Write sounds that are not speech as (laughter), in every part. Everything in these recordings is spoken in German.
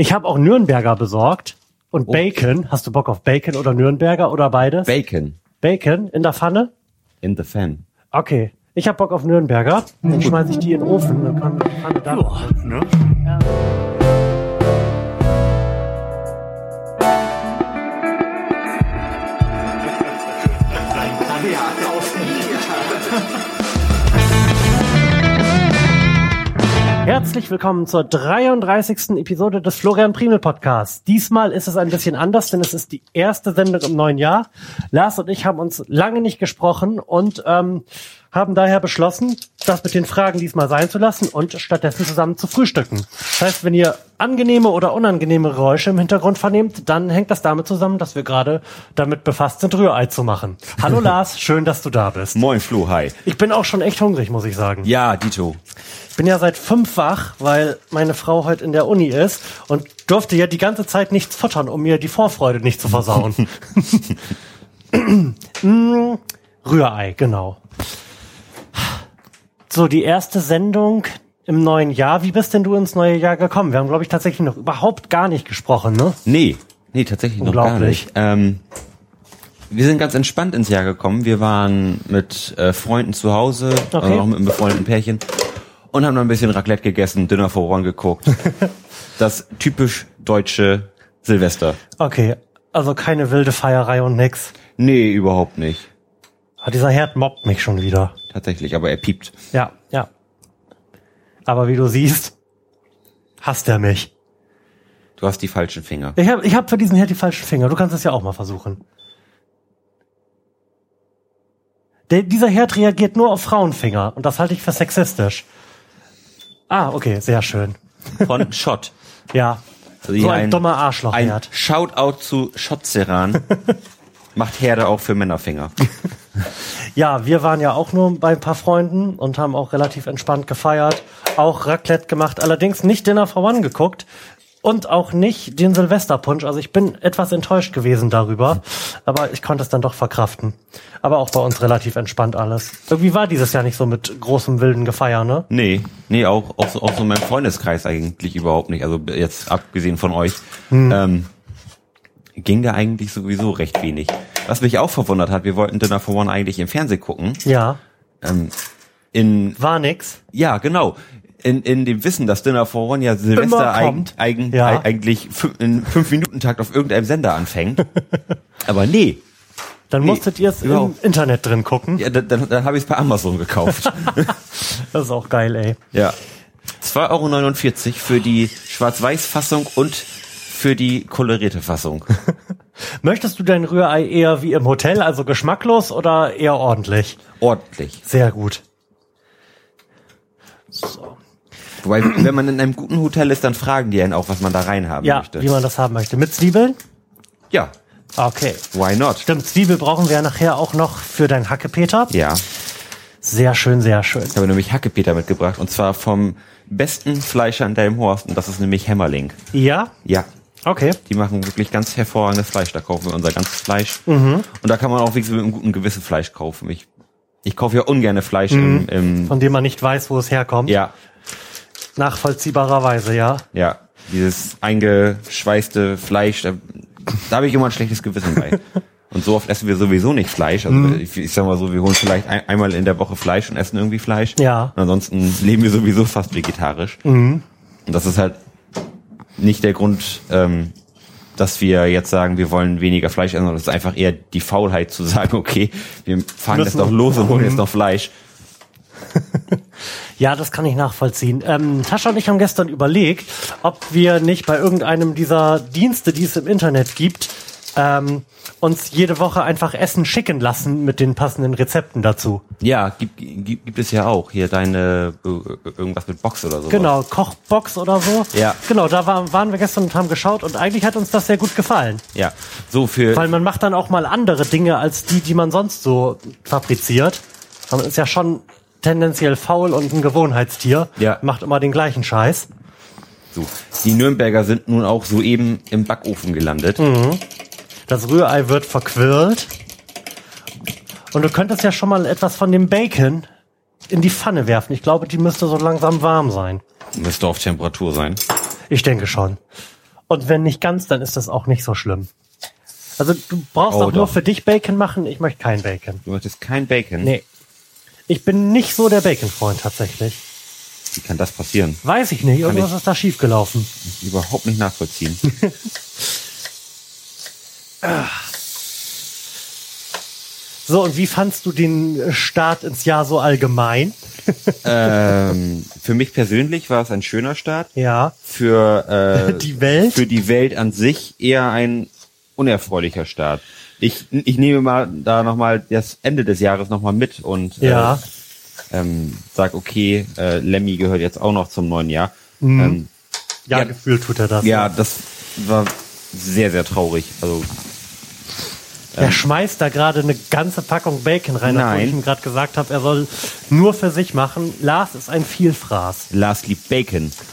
Ich habe auch Nürnberger besorgt und Bacon. Hast du Bock auf Bacon oder Nürnberger oder beides? Bacon Bacon in der Pfanne? in the fan. Okay. Ich habe Bock auf Nürnberger. Dann schmeiße ich die in den Ofen. Dann kann die Pfanne da. Ne? Herzlich willkommen zur 33. Episode des Florian Primel Podcasts. Diesmal ist es ein bisschen anders, denn es ist die erste Sendung im neuen Jahr. Lars und ich haben uns lange nicht gesprochen und ähm, haben daher beschlossen, das mit den Fragen diesmal sein zu lassen und stattdessen zusammen zu frühstücken. Das heißt, wenn ihr angenehme oder unangenehme Geräusche im Hintergrund vernehmt, dann hängt das damit zusammen, dass wir gerade damit befasst sind, Rührei zu machen. Hallo (laughs) Lars, schön, dass du da bist. Moin Flo, hi. Ich bin auch schon echt hungrig, muss ich sagen. Ja, Dito. Ich bin ja seit fünf wach, weil meine Frau heute in der Uni ist und durfte ja die ganze Zeit nichts futtern, um mir die Vorfreude nicht zu versauen. (laughs) (clears throat) Mm, Rührei, genau. So, die erste Sendung im neuen Jahr. Wie bist denn du ins neue Jahr gekommen? Wir haben, glaube ich, tatsächlich noch überhaupt gar nicht gesprochen, ne? Nee, nee, tatsächlich noch gar nicht. Ähm, wir sind ganz entspannt ins Jahr gekommen. Wir waren mit äh, Freunden zu Hause, Okay. also auch mit einem befreundeten Pärchen und haben dann ein bisschen Raclette gegessen, Dinner for One geguckt. (laughs) das typisch deutsche Silvester. Okay, also keine wilde Feierei und nix. Nee, überhaupt nicht. Ah, dieser Herd mobbt mich schon wieder. Tatsächlich, aber er piept. Ja, ja. Aber wie du siehst, hasst er mich. Du hast die falschen Finger. Ich habe ich hab für diesen Herd die falschen Finger. Du kannst es ja auch mal versuchen. Der, dieser Herd reagiert nur auf Frauenfinger und das halte ich für sexistisch. Ah, okay, sehr schön. Von (laughs) Schott. Ja, Also so hier ein, dummer Ein Arschlochherd. Shoutout zu Schottzeran. (laughs) Macht Herde auch für Männerfinger. (laughs) Ja, wir waren ja auch nur bei ein paar Freunden und haben auch relativ entspannt gefeiert, auch Raclette gemacht, allerdings nicht Dinner for One geguckt und auch nicht den Silvesterpunsch. Also ich bin etwas enttäuscht gewesen darüber, aber ich konnte es dann doch verkraften. Aber auch bei uns relativ entspannt alles. Irgendwie war dieses Jahr nicht so mit großem wilden Gefeier, ne? Nee, nee, auch, auch, so, auch so in meinem Freundeskreis eigentlich überhaupt nicht. Also jetzt abgesehen von euch, Hm. ähm, ging da eigentlich sowieso recht wenig. Was mich auch verwundert hat, wir wollten Dinner for One eigentlich im Fernsehen gucken. Ja, Ähm, in, war nix. ja, genau. In, in dem Wissen, dass Dinner for One ja Silvester eig, eigen, Ja. eig, eigentlich in fünf Minuten Takt auf irgendeinem Sender anfängt. (laughs) Aber nee. Dann Nee, musstet ihr es im. Internet drin gucken. Ja, dann, dann, dann habe ich es bei Amazon gekauft. (laughs) Das ist auch geil, ey. Ja. 2,49 Euro für die Schwarz-Weiß-Fassung und für die kolorierte Fassung. (laughs) Möchtest du dein Rührei eher wie im Hotel, also geschmacklos oder eher ordentlich? Ordentlich. Sehr gut. So. Wobei, (clears throat) wenn man in einem guten Hotel ist, dann fragen die einen auch, was man da reinhaben Ja, möchte. wie man das haben möchte. Mit Zwiebeln? Ja, Okay. why not? Stimmt, Zwiebel brauchen wir ja nachher auch noch für dein Hackepeter. Ja, Sehr schön, sehr schön. ich habe nämlich Hackepeter mitgebracht und zwar vom besten Fleischer in Delmhorst und das ist nämlich Hämmerling. Ja? Ja, Okay. die machen wirklich ganz hervorragendes Fleisch. Da kaufen wir unser ganzes Fleisch. Mhm. Und da kann man auch wirklich mit einem guten Gewissen Fleisch kaufen. Ich, ich kaufe ja ungerne Fleisch im, im Von dem man nicht weiß, wo es herkommt. ja, Nachvollziehbarerweise, ja. Ja, dieses eingeschweißte Fleisch, da, da habe ich immer ein schlechtes Gewissen bei. (laughs) Und so oft essen wir sowieso nicht Fleisch. Also Mhm. ich, ich sag mal so, wir holen vielleicht ein, einmal in der Woche Fleisch und essen irgendwie Fleisch. Ja. Und ansonsten leben wir sowieso fast vegetarisch. Mhm. Und das ist halt nicht der Grund, ähm, dass wir jetzt sagen, wir wollen weniger Fleisch essen, sondern das ist einfach eher die Faulheit zu sagen, okay, wir fahren jetzt Müssen- noch los und holen jetzt noch Fleisch. (laughs) Ja, das kann ich nachvollziehen. Ähm, Tascha und ich haben gestern überlegt, ob wir nicht bei irgendeinem dieser Dienste, die es im Internet gibt, ähm, uns jede Woche einfach Essen schicken lassen mit den passenden Rezepten dazu. Ja, gibt, gibt, gibt es ja auch. Hier deine, äh, irgendwas mit Box oder so. Genau, Kochbox oder so. Ja. Genau, da war, waren wir gestern und haben geschaut und eigentlich hat uns das sehr gut gefallen. Ja, so für Weil man macht dann auch mal andere Dinge als die, die man sonst so fabriziert. Man ist ja schon tendenziell faul und ein Gewohnheitstier. Ja. Macht immer den gleichen Scheiß. so. Die Nürnberger sind nun auch soeben im Backofen gelandet. Mhm. Das Rührei wird verquirlt. Und du könntest ja schon mal etwas von dem Bacon in die Pfanne werfen. Ich glaube, die müsste so langsam warm sein. Müsste auf Temperatur sein. Ich denke schon. Und wenn nicht ganz, dann ist das auch nicht so schlimm. Also du brauchst Oh, auch nur doch. für dich Bacon machen. Ich möchte kein Bacon. Du möchtest kein Bacon? Nee. Ich bin nicht so der Bacon-Freund tatsächlich. Wie kann das passieren? Weiß ich nicht. Irgendwas ich- ist da schiefgelaufen. Überhaupt nicht nachvollziehen. (laughs) So, und wie fandst du den Start ins Jahr so allgemein? ähm, für mich persönlich war es ein schöner Start. Ja. Für äh, (laughs) Die Welt? Für die Welt an sich eher ein unerfreulicher Start. Ich, ich nehme mal da nochmal das Ende des Jahres nochmal mit und Ja. äh, ähm, sag, okay, äh, Lemmy gehört jetzt auch noch zum neuen Jahr. Mhm. Ähm, Ja, Ja. gefühlt tut er das. ja, das war sehr, sehr traurig. Also Er schmeißt da gerade eine ganze Packung Bacon rein, obwohl Nein. ich ihm gerade gesagt habe, er soll nur für sich machen. Lars ist ein Vielfraß. Lars liebt Bacon. (laughs)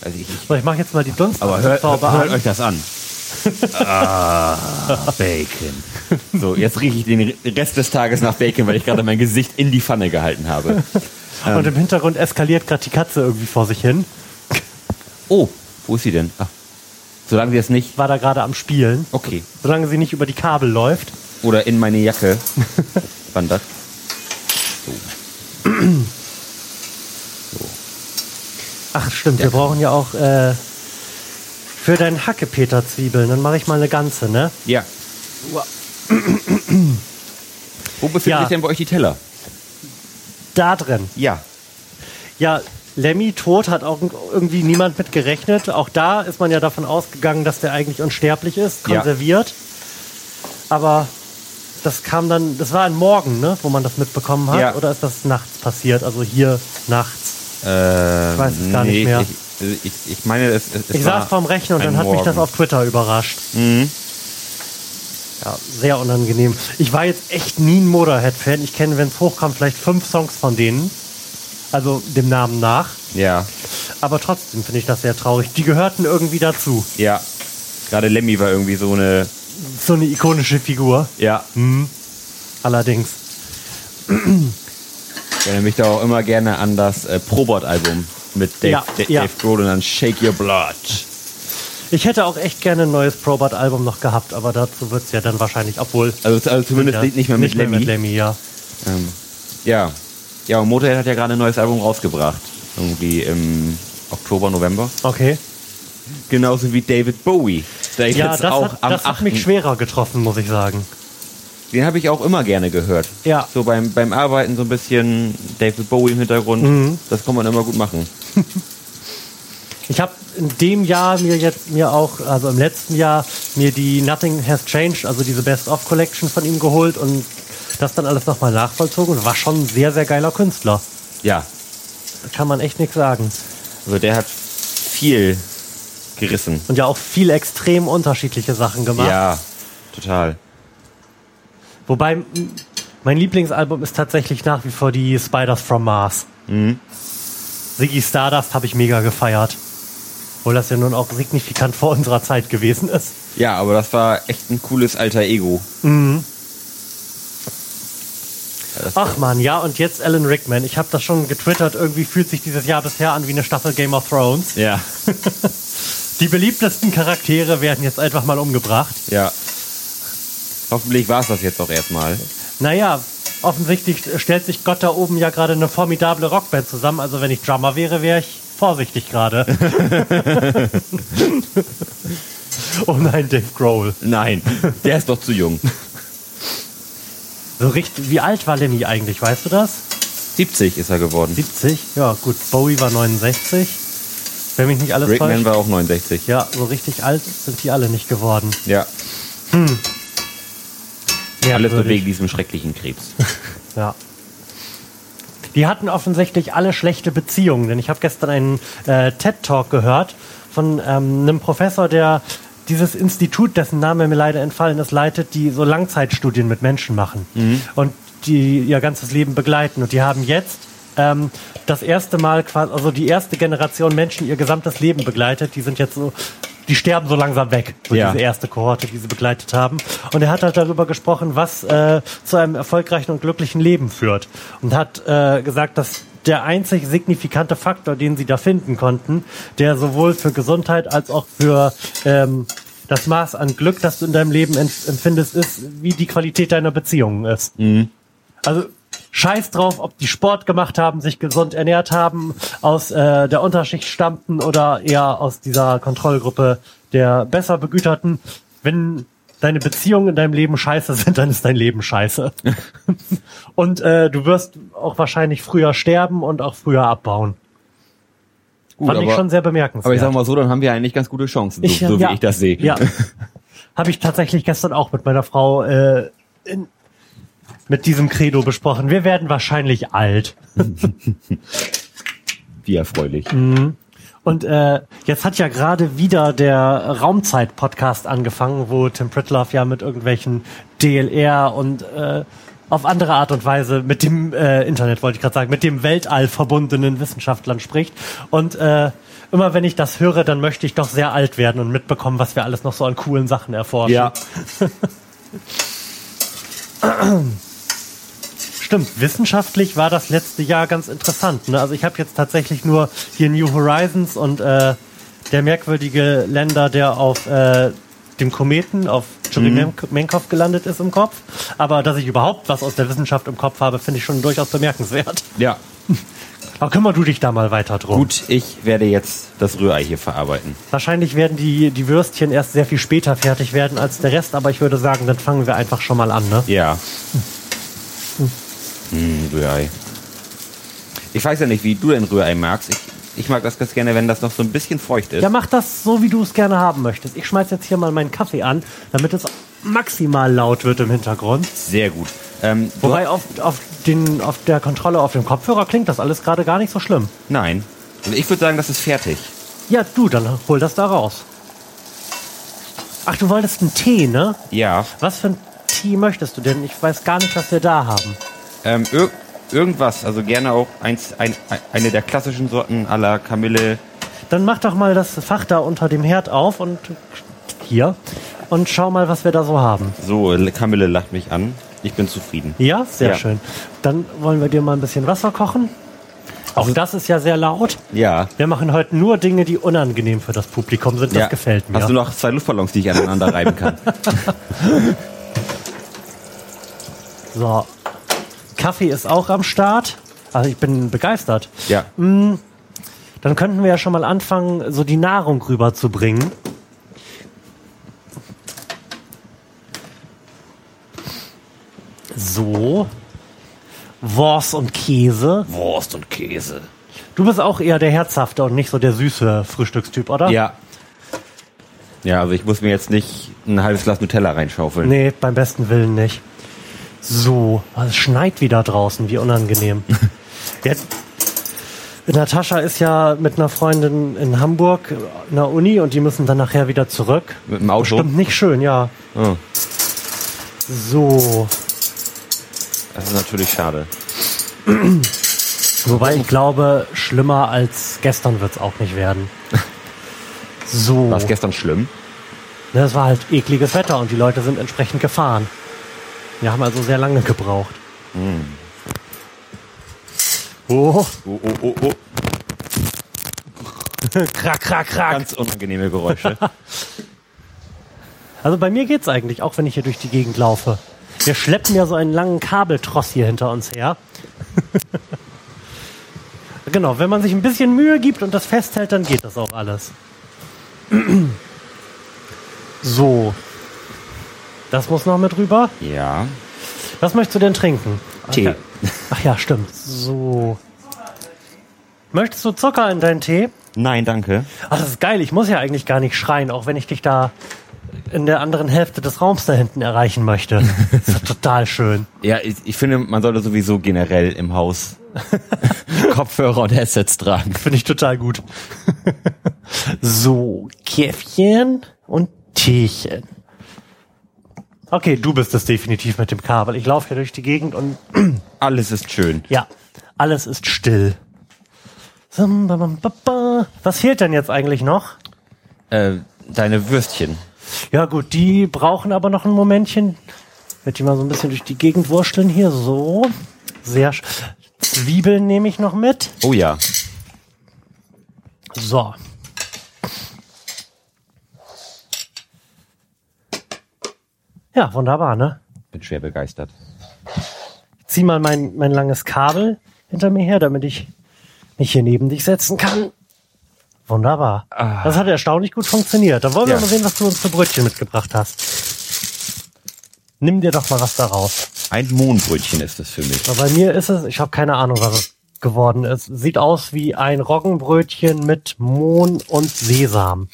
also ich, So, ich mache jetzt mal die Dunst aber hört, hört an. euch das an. (laughs) ah, Bacon. So, jetzt rieche ich den Rest des Tages nach Bacon, weil ich gerade mein Gesicht in die Pfanne gehalten habe. (laughs) Und im Hintergrund eskaliert gerade die Katze irgendwie vor sich hin. Oh, wo ist sie denn? Ach, solange sie jetzt nicht. War da gerade am Spielen. Okay. Solange sie nicht über die Kabel läuft. Oder in meine Jacke (laughs) wandert. Ach stimmt, wir brauchen ja auch äh, für deinen Hackepeter-Zwiebeln. Dann mache ich mal eine ganze, ne? Ja. (clears throat) Wo befinden Ja. sich denn bei euch die Teller? Da drin. Ja. Ja, Lemmy tot hat auch irgendwie niemand mit gerechnet. Auch da ist man ja davon ausgegangen, dass der eigentlich unsterblich ist, Ja. konserviert. Aber das kam dann, das war ein Morgen, ne, wo man das mitbekommen hat. Ja. Oder ist das nachts passiert? Also hier nachts. Äh, Ich weiß es gar nicht mehr. Ich, ich, ich meine, es, es, Ich saß vorm Rechner und dann hat mich das Morgen. auf Twitter überrascht. Mhm. Ja, sehr unangenehm. Ich war jetzt echt nie ein Motorhead-Fan. Ich kenne, wenn es hochkommt, vielleicht fünf Songs von denen. Also dem Namen nach. Ja, Aber trotzdem finde ich das sehr traurig. Die gehörten irgendwie dazu. ja. Gerade Lemmy war irgendwie so eine. So eine ikonische Figur. Ja. Allerdings. Ich erinnere mich da auch immer gerne an das äh, Probot-Album mit Dave, Ja, Da- ja. Dave Grohl und dann Shake Your Blood. Ich hätte auch echt gerne ein neues Probot-Album noch gehabt, aber dazu wird es ja dann wahrscheinlich, obwohl. Also, also zumindest ja, nicht mehr mit nicht mehr Lemmy. mit Lemmy, ja. Ähm, ja. Ja, und Motorhead hat ja gerade ein neues Album rausgebracht. Irgendwie im Oktober, November. Okay. Genauso wie David Bowie. Der Ja, jetzt das, auch hat, am das hat 8. mich schwerer getroffen, muss ich sagen. Den habe ich auch immer gerne gehört. Ja. So beim, beim Arbeiten so ein bisschen David Bowie im Hintergrund. Mhm. Das kann man immer gut machen. (laughs) Ich habe in dem Jahr mir jetzt mir auch, also im letzten Jahr, mir die Nothing Has Changed, also diese Best-of-Collection von ihm geholt und das dann alles nochmal nachvollzogen und war schon ein sehr, sehr geiler Künstler. Ja. Kann man echt nichts sagen. Also der hat viel gerissen. Und ja auch viel extrem unterschiedliche Sachen gemacht. Ja, total. Wobei mein Lieblingsalbum ist tatsächlich nach wie vor die Spiders from Mars. Mhm. Ziggy Stardust habe ich mega gefeiert. Obwohl das ja nun auch signifikant vor unserer Zeit gewesen ist. Ja, aber das war echt ein cooles alter Ego. Das- Ach man, ja, und jetzt Alan Rickman. Ich habe das schon getwittert. Irgendwie fühlt sich dieses Jahr bisher an wie eine Staffel Game of Thrones. Ja, (laughs) Die beliebtesten Charaktere werden jetzt einfach mal umgebracht. ja. Hoffentlich war es das jetzt auch erstmal. Naja, offensichtlich stellt sich Gott da oben ja gerade eine formidable Rockband zusammen. Also wenn ich Drummer wäre, wäre ich vorsichtig gerade. (laughs) (laughs) oh nein, Dave Grohl. Nein, der ist doch zu jung. So richtig, wie alt war Lemmy eigentlich, weißt du das? 70 ist er geworden. 70? Ja, gut. Bowie war 69. Wenn mich nicht alles Rickman täuscht. war auch 69. Ja, so richtig alt sind die alle nicht geworden. Ja, alles nur wegen diesem schrecklichen Krebs. (laughs) Ja. Die hatten offensichtlich alle schlechte Beziehungen, denn ich habe gestern einen äh, TED-Talk gehört von ähm, einem Professor, der dieses Institut, dessen Name mir leider entfallen ist, leitet, die so Langzeitstudien mit Menschen machen und die ihr ganzes Leben begleiten. Und die haben jetzt ähm, das erste Mal quasi, also die erste Generation Menschen ihr gesamtes Leben begleitet. Die sind jetzt so, die sterben so langsam weg, so Ja. diese erste Kohorte, die sie begleitet haben. Und er hat halt darüber gesprochen, was äh, zu einem erfolgreichen und glücklichen Leben führt. Und hat äh, gesagt, dass der einzig signifikante Faktor, den sie da finden konnten, der sowohl für Gesundheit als auch für ähm, das Maß an Glück, das du in deinem Leben empfindest, ist, wie die Qualität deiner Beziehungen ist. Mhm. Also Scheiß drauf, ob die Sport gemacht haben, sich gesund ernährt haben, aus äh, der Unterschicht stammten oder eher aus dieser Kontrollgruppe der besser begüterten. Wenn deine Beziehungen in deinem Leben scheiße sind, dann ist dein Leben scheiße. (laughs) und äh, du wirst auch wahrscheinlich früher sterben und auch früher abbauen. Gut, Fand aber, ich schon sehr bemerkenswert. Aber ich sag mal so, dann haben wir eigentlich ganz gute Chancen, so, ich, so ja, wie ich das sehe. Ja. (laughs) Habe ich tatsächlich gestern auch mit meiner Frau äh, in, mit diesem Credo besprochen. Wir werden wahrscheinlich alt. (laughs) Wie erfreulich. Mhm. Und äh, jetzt hat ja gerade wieder der Raumzeit-Podcast angefangen, wo Tim Pritloff ja mit irgendwelchen DLR und äh, auf andere Art und Weise mit dem äh, Internet, wollte ich gerade sagen, mit dem Weltall verbundenen Wissenschaftlern spricht. Und äh, immer wenn ich das höre, dann möchte ich doch sehr alt werden und mitbekommen, was wir alles noch so an coolen Sachen erforschen. Ja. (laughs) Stimmt, wissenschaftlich war das letzte Jahr ganz interessant. Ne? Also ich habe jetzt tatsächlich nur hier New Horizons und äh, der merkwürdige Länder, der auf äh, dem Kometen auf Churymenkov mhm. gelandet ist im Kopf. Aber dass ich überhaupt was aus der Wissenschaft im Kopf habe, finde ich schon durchaus bemerkenswert. Ja. (laughs) Aber kümmer du dich da mal weiter drum. Gut, ich werde jetzt das Rührei hier verarbeiten. Wahrscheinlich werden die, die Würstchen erst sehr viel später fertig werden als der Rest, aber ich würde sagen, dann fangen wir einfach schon mal an, ne? Ja. Hm, Rührei. Ich weiß ja nicht, wie du denn Rührei magst. Ich, ich mag das ganz gerne, wenn das noch so ein bisschen feucht ist. Ja, mach das so, wie du es gerne haben möchtest. Ich schmeiß jetzt hier mal meinen Kaffee an, damit es maximal laut wird im Hintergrund. Sehr gut. Ähm, Wobei auf, auf, den, auf der Kontrolle auf dem Kopfhörer klingt das alles gerade gar nicht so schlimm. Nein. Also ich würde sagen, das ist fertig. Ja, du, dann hol das da raus. Ach, du wolltest einen Tee, ne? Ja. Was für einen Tee möchtest du denn? Ich weiß gar nicht, was wir da haben. Ähm, ir irgendwas, also gerne auch eins, ein, eine der klassischen Sorten aller Kamille. Dann mach doch mal das Fach da unter dem Herd auf und hier und schau mal, was wir da so haben. So, Kamille lacht mich an. Ich bin zufrieden. Ja, sehr ja. schön. Dann wollen wir dir mal ein bisschen Wasser kochen. Auch also, das ist ja sehr laut. Ja. Wir machen heute nur Dinge, die unangenehm für das Publikum sind. Das ja. gefällt mir. Hast du noch zwei Luftballons, die ich aneinander reiben kann? (laughs) (laughs) so, Kaffee ist auch am Start. Also ich bin begeistert. Ja. Mm, dann könnten wir ja schon mal anfangen, so die Nahrung rüberzubringen. So. Wurst und Käse. Wurst und Käse. Du bist auch eher der Herzhafte und nicht so der süße Frühstückstyp, oder? Ja. Ja, also ich muss mir jetzt nicht ein halbes Glas Nutella reinschaufeln. Nee, beim besten Willen nicht. So, es schneit wieder draußen, wie unangenehm. (laughs) Jetzt, Natascha ist ja mit einer Freundin in Hamburg in der Uni und die müssen dann nachher wieder zurück. Mit dem Auto? Stimmt nicht schön, ja. Oh. So. Das ist natürlich schade. (clears throat) Wobei ich glaube, schlimmer als gestern wird es auch nicht werden. (laughs) So. War es gestern schlimm? Das war halt ekliges Wetter und die Leute sind entsprechend gefahren. Wir haben also sehr lange gebraucht. Mm. Oh. Oh, oh, oh, oh. (laughs) krack, krack, krack. Ganz unangenehme Geräusche. (laughs) also bei mir geht's eigentlich, auch wenn ich hier durch die Gegend laufe. Wir schleppen ja so einen langen Kabeltross hier hinter uns her. (laughs) genau, wenn man sich ein bisschen Mühe gibt und das festhält, dann geht das auch alles. (clears throat) so, das muss noch mit rüber. Ja. Was möchtest du denn trinken? Tee. Ach ja, stimmt. So. Möchtest du Zucker in deinen Tee? Nein, danke. Ach, das ist geil. Ich muss ja eigentlich gar nicht schreien, auch wenn ich dich da in der anderen Hälfte des Raums da hinten erreichen möchte. Das (laughs) ist total schön. Ja, ich, ich, finde, man sollte sowieso generell im Haus (laughs) Kopfhörer und Headsets tragen. Finde ich total gut. (laughs) so, Käffchen und Teechen. Okay, du bist es definitiv mit dem Kabel. Ich laufe hier durch die Gegend und (clears throat) alles ist schön. Ja, alles ist still. Was fehlt denn jetzt eigentlich noch? Äh, deine Würstchen. Ja gut, die brauchen aber noch ein Momentchen. Ich werde die mal so ein bisschen durch die Gegend wursteln hier. So. Sehr Zwiebeln nehme ich noch mit. Oh ja. So. Ja, wunderbar, ne? Bin schwer begeistert. Ich zieh mal mein, mein langes Kabel hinter mir her, damit ich mich hier neben dich setzen kann. Wunderbar. Ah. Das hat erstaunlich gut funktioniert. Dann wollen wir Ja. mal sehen, was du uns für Brötchen mitgebracht hast. Nimm dir doch mal was daraus. Ein Mohnbrötchen ist das für mich. Aber bei mir ist es, ich habe keine Ahnung, was es geworden ist. Sieht aus wie ein Roggenbrötchen mit Mohn und Sesam.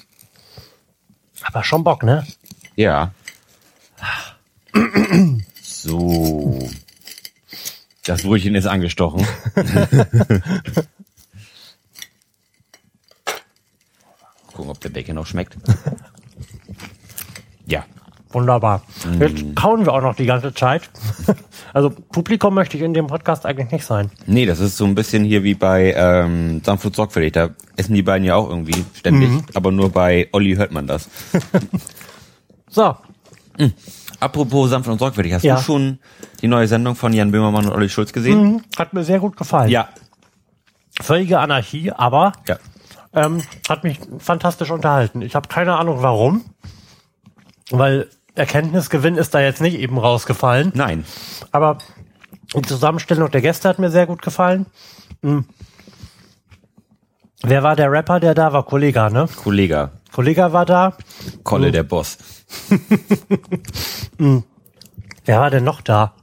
Aber schon Bock, ne? Ja. So. Das Brötchen ist angestochen. (laughs) Gucken, ob der Bacon noch schmeckt. (laughs) Ja. Wunderbar. Mm. Jetzt kauen wir auch noch die ganze Zeit. (laughs) Also Publikum möchte ich in dem Podcast eigentlich nicht sein. Nee, das ist so ein bisschen hier wie bei ähm, Sanft und Sorgfältig. Da essen die beiden ja auch irgendwie ständig. Aber nur bei Olli hört man das. So, Apropos Sanft und Sorgfältig, hast Ja. du schon die neue Sendung von Jan Böhmermann und Olli Schulz gesehen? Mhm. hat mir sehr gut gefallen. Ja. Völlige Anarchie, aber Ja. ähm, hat mich fantastisch unterhalten. Ich habe keine Ahnung warum, weil Erkenntnisgewinn ist da jetzt nicht eben rausgefallen. Nein. Aber die Zusammenstellung der Gäste hat mir sehr gut gefallen. Hm. Wer war der Rapper, der da war? Kollega, ne? Kollege. Kollega war da. Kolle, der Boss. (laughs) Wer war denn noch da?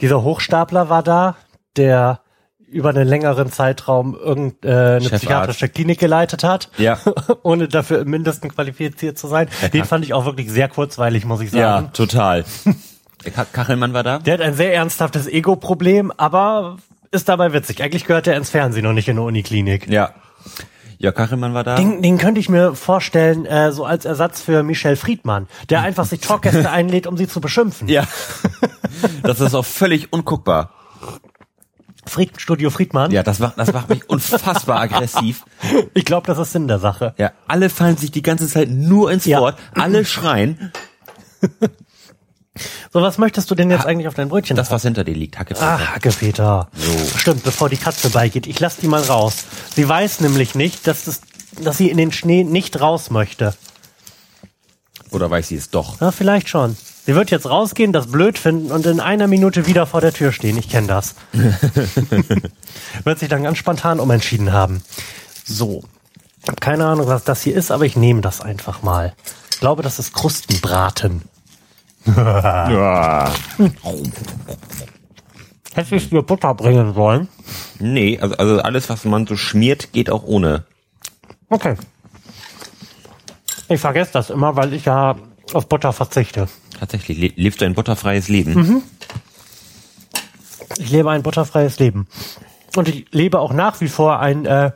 Dieser Hochstapler war da, der über einen längeren Zeitraum irgendeine äh, Chefarzt. psychiatrische Klinik geleitet hat, Ja. (laughs) ohne dafür im Mindesten qualifiziert zu sein. Den fand ich auch wirklich sehr kurzweilig, muss ich Ja, sagen. total. Der (laughs) Ka- Kachelmann war da? Der hat ein sehr ernsthaftes Ego-Problem, aber ist dabei witzig. Eigentlich gehört er ins Fernsehen und nicht in eine Uniklinik. Ja. Ja, Kachelmann war da. Den, den könnte ich mir vorstellen, äh, so als Ersatz für Michel Friedmann, der einfach sich Talkgäste einlädt, um sie zu beschimpfen. Ja. Das ist auch völlig unguckbar. Fried, Studio Friedmann. Ja, das macht, das macht mich unfassbar aggressiv. Ich glaube, das ist Sinn der Sache. Ja, alle fallen sich die ganze Zeit nur ins Ja. Wort, alle schreien. So, was möchtest du denn jetzt eigentlich auf dein Brötchen? Das, was hinter dir liegt, Hacke. Ah, Hackepeter. So. Stimmt, bevor die Katze beigeht. Ich lass die mal raus. Sie weiß nämlich nicht, dass, das, dass sie in den Schnee nicht raus möchte. Oder weiß sie es doch? Ja, vielleicht schon. Sie wird jetzt rausgehen, das blöd finden und in einer Minute wieder vor der Tür stehen. Ich kenne das. (laughs) wird sich dann ganz spontan umentschieden haben. So. Ich habe keine Ahnung, was das hier ist, aber ich nehme das einfach mal. Ich glaube, das ist Krustenbraten. Ja. Hätte ich dir Butter bringen sollen? Nee, also, also alles, was man so schmiert, geht auch ohne. Okay. Ich vergesse das immer, weil ich ja auf Butter verzichte. Tatsächlich, le lebst du ein butterfreies Leben? Ich lebe ein butterfreies Leben. Und ich lebe auch nach wie vor ein äh,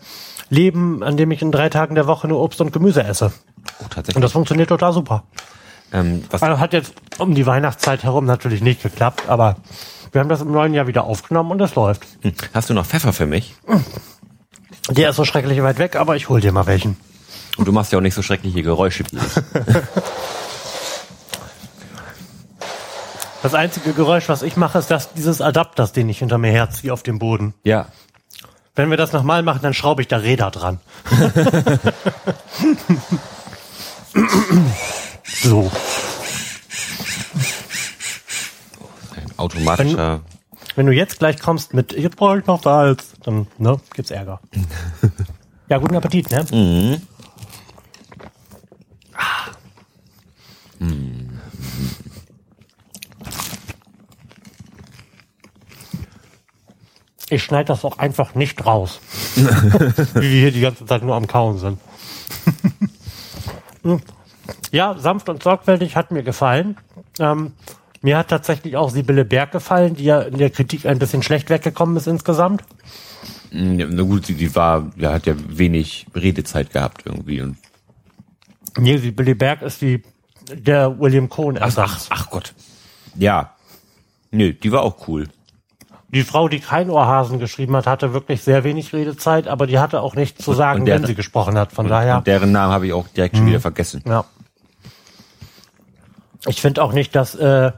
Leben, an dem ich in drei Tagen der Woche nur Obst und Gemüse esse. Oh, Und tatsächlich. das funktioniert total super. Ähm, was, Also hat jetzt um die Weihnachtszeit herum natürlich nicht geklappt, aber wir haben das im neuen Jahr wieder aufgenommen und es läuft. hm, hast du noch Pfeffer für mich? Der ist so schrecklich weit weg, aber ich hol dir mal welchen. Und du machst ja auch nicht so schreckliche Geräusche wie ich. (laughs) Das einzige Geräusch, was ich mache, ist das, dieses Adapters, den ich hinter mir herziehe auf dem Boden. Ja. Wenn wir das nochmal machen, dann schraube ich da Räder dran. (laughs) (laughs) so. Ein automatischer. Wenn du jetzt gleich kommst mit, jetzt brauche ich noch Salz, dann ne, gibt's Ärger. (laughs) ja, guten Appetit, ne? Ich schneide das auch einfach nicht raus. (laughs) Wie wir hier die ganze Zeit nur am Kauen sind. (laughs) Ja, sanft und sorgfältig hat mir gefallen. Ähm, mir hat tatsächlich auch Sibylle Berg gefallen, die ja in der Kritik ein bisschen schlecht weggekommen ist insgesamt. Hm, Ja, na gut, sie, die war, ja, hat ja wenig Redezeit gehabt irgendwie. Und Nee, Sibylle Berg ist die der William Cohn ach, Ersatz. ach Gott. Ja. Nö, die war auch cool. Die Frau, die kein Ohrhasen geschrieben hat, hatte wirklich sehr wenig Redezeit, aber die hatte auch nichts zu sagen, und der- wenn sie gesprochen hat. Von Und, daher. und deren Namen habe ich auch direkt schon wieder vergessen. Ja. Ich finde auch nicht, dass äh,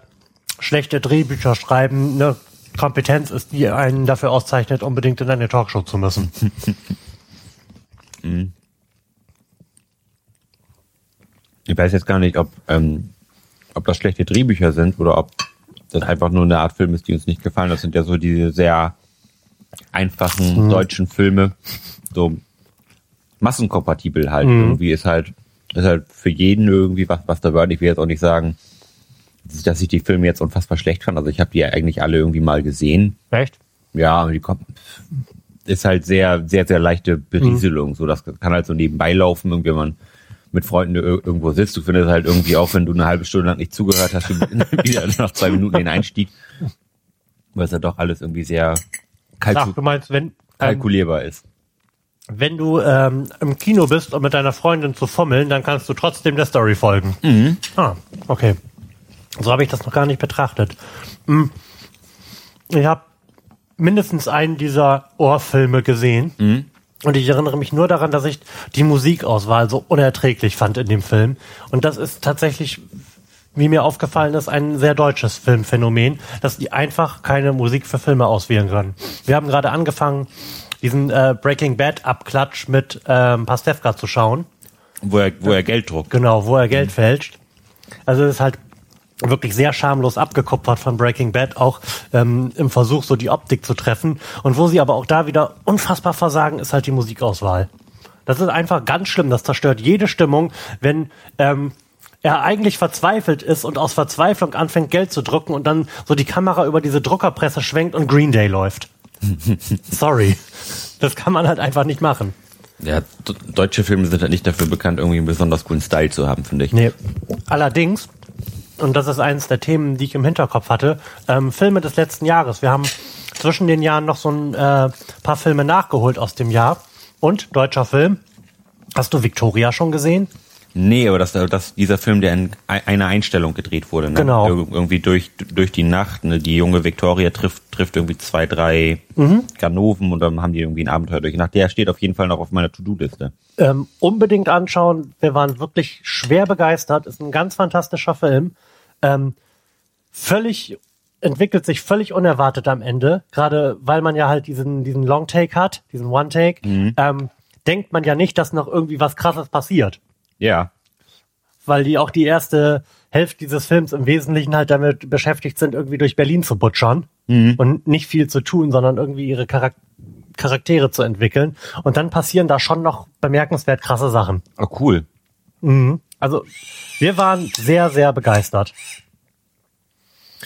schlechte Drehbücher schreiben eine Kompetenz ist, die einen dafür auszeichnet, unbedingt in eine Talkshow zu müssen. (laughs) Ich weiß jetzt gar nicht, ob, ähm, ob das schlechte Drehbücher sind oder ob das einfach nur eine Art Film ist, die uns nicht gefallen. Das sind ja so diese sehr einfachen deutschen Filme, so massenkompatibel halt. Irgendwie ist halt, ist halt für jeden irgendwie was, was dabei. Und ich will jetzt auch nicht sagen, dass ich die Filme jetzt unfassbar schlecht fand. Also ich habe die ja eigentlich alle irgendwie mal gesehen. Echt? Ja, die kommt, ist halt sehr, sehr, sehr leichte Berieselung. So, das kann halt so nebenbei laufen, irgendwie wenn man mit Freunden ir- irgendwo sitzt. Du findest halt irgendwie auch, wenn du eine halbe Stunde lang nicht zugehört hast, (laughs) wieder nach zwei Minuten den Einstieg. Weil es ja doch alles irgendwie sehr Ach, kalku du meinst, wenn, ähm, kalkulierbar ist. wenn du ähm, im Kino bist, um mit deiner Freundin zu fummeln, dann kannst du trotzdem der Story folgen. Ah, okay. So habe ich das noch gar nicht betrachtet. Hm. Ich habe mindestens einen dieser Ohrfilme gesehen. Und ich erinnere mich nur daran, dass ich die Musikauswahl so unerträglich fand in dem Film. Und das ist tatsächlich, wie mir aufgefallen ist, ein sehr deutsches Filmphänomen, dass die einfach keine Musik für Filme auswählen können. Wir haben gerade angefangen, diesen äh, Breaking Bad Abklatsch mit ähm, Pastewka zu schauen. Wo er, wo er Geld druckt. Genau, wo er Geld fälscht. Also es ist halt wirklich sehr schamlos abgekupfert von Breaking Bad, auch ähm, im Versuch, so die Optik zu treffen. Und wo sie aber auch da wieder unfassbar versagen, ist halt die Musikauswahl. Das ist einfach ganz schlimm. Das zerstört jede Stimmung, wenn ähm, er eigentlich verzweifelt ist und aus Verzweiflung anfängt, Geld zu drucken und dann so die Kamera über diese Druckerpresse schwenkt und Green Day läuft. (laughs) Sorry. Das kann man halt einfach nicht machen. Ja, deutsche Filme sind halt nicht dafür bekannt, irgendwie einen besonders coolen Style zu haben, finde ich. Nee. Allerdings, und das ist eines der Themen, die ich im Hinterkopf hatte, ähm, Filme des letzten Jahres. Wir haben zwischen den Jahren noch so ein äh, paar Filme nachgeholt aus dem Jahr. Und deutscher Film. Hast du Victoria schon gesehen? Nee, aber das, das, dieser Film, der in ei- einer Einstellung gedreht wurde, ne? Genau. Ir irgendwie durch, durch die Nacht, ne? Die junge Victoria trifft, trifft irgendwie zwei, drei Mhm. Ganoven und dann haben die irgendwie ein Abenteuer durch die Nacht. Der steht auf jeden Fall noch auf meiner To-Do-Liste. Ähm, unbedingt anschauen. Wir waren wirklich schwer begeistert. Ist ein ganz fantastischer Film. Ähm, völlig entwickelt sich völlig unerwartet am Ende, gerade weil man ja halt diesen diesen Long Take hat, diesen One Take. Ähm, denkt man ja nicht, dass noch irgendwie was Krasses passiert. Ja. weil die auch die erste Hälfte dieses Films im Wesentlichen halt damit beschäftigt sind, irgendwie durch Berlin zu butchern und nicht viel zu tun, sondern irgendwie ihre Charak Charaktere zu entwickeln. Und dann passieren da schon noch bemerkenswert krasse Sachen. Oh, cool. Also wir waren sehr, sehr begeistert.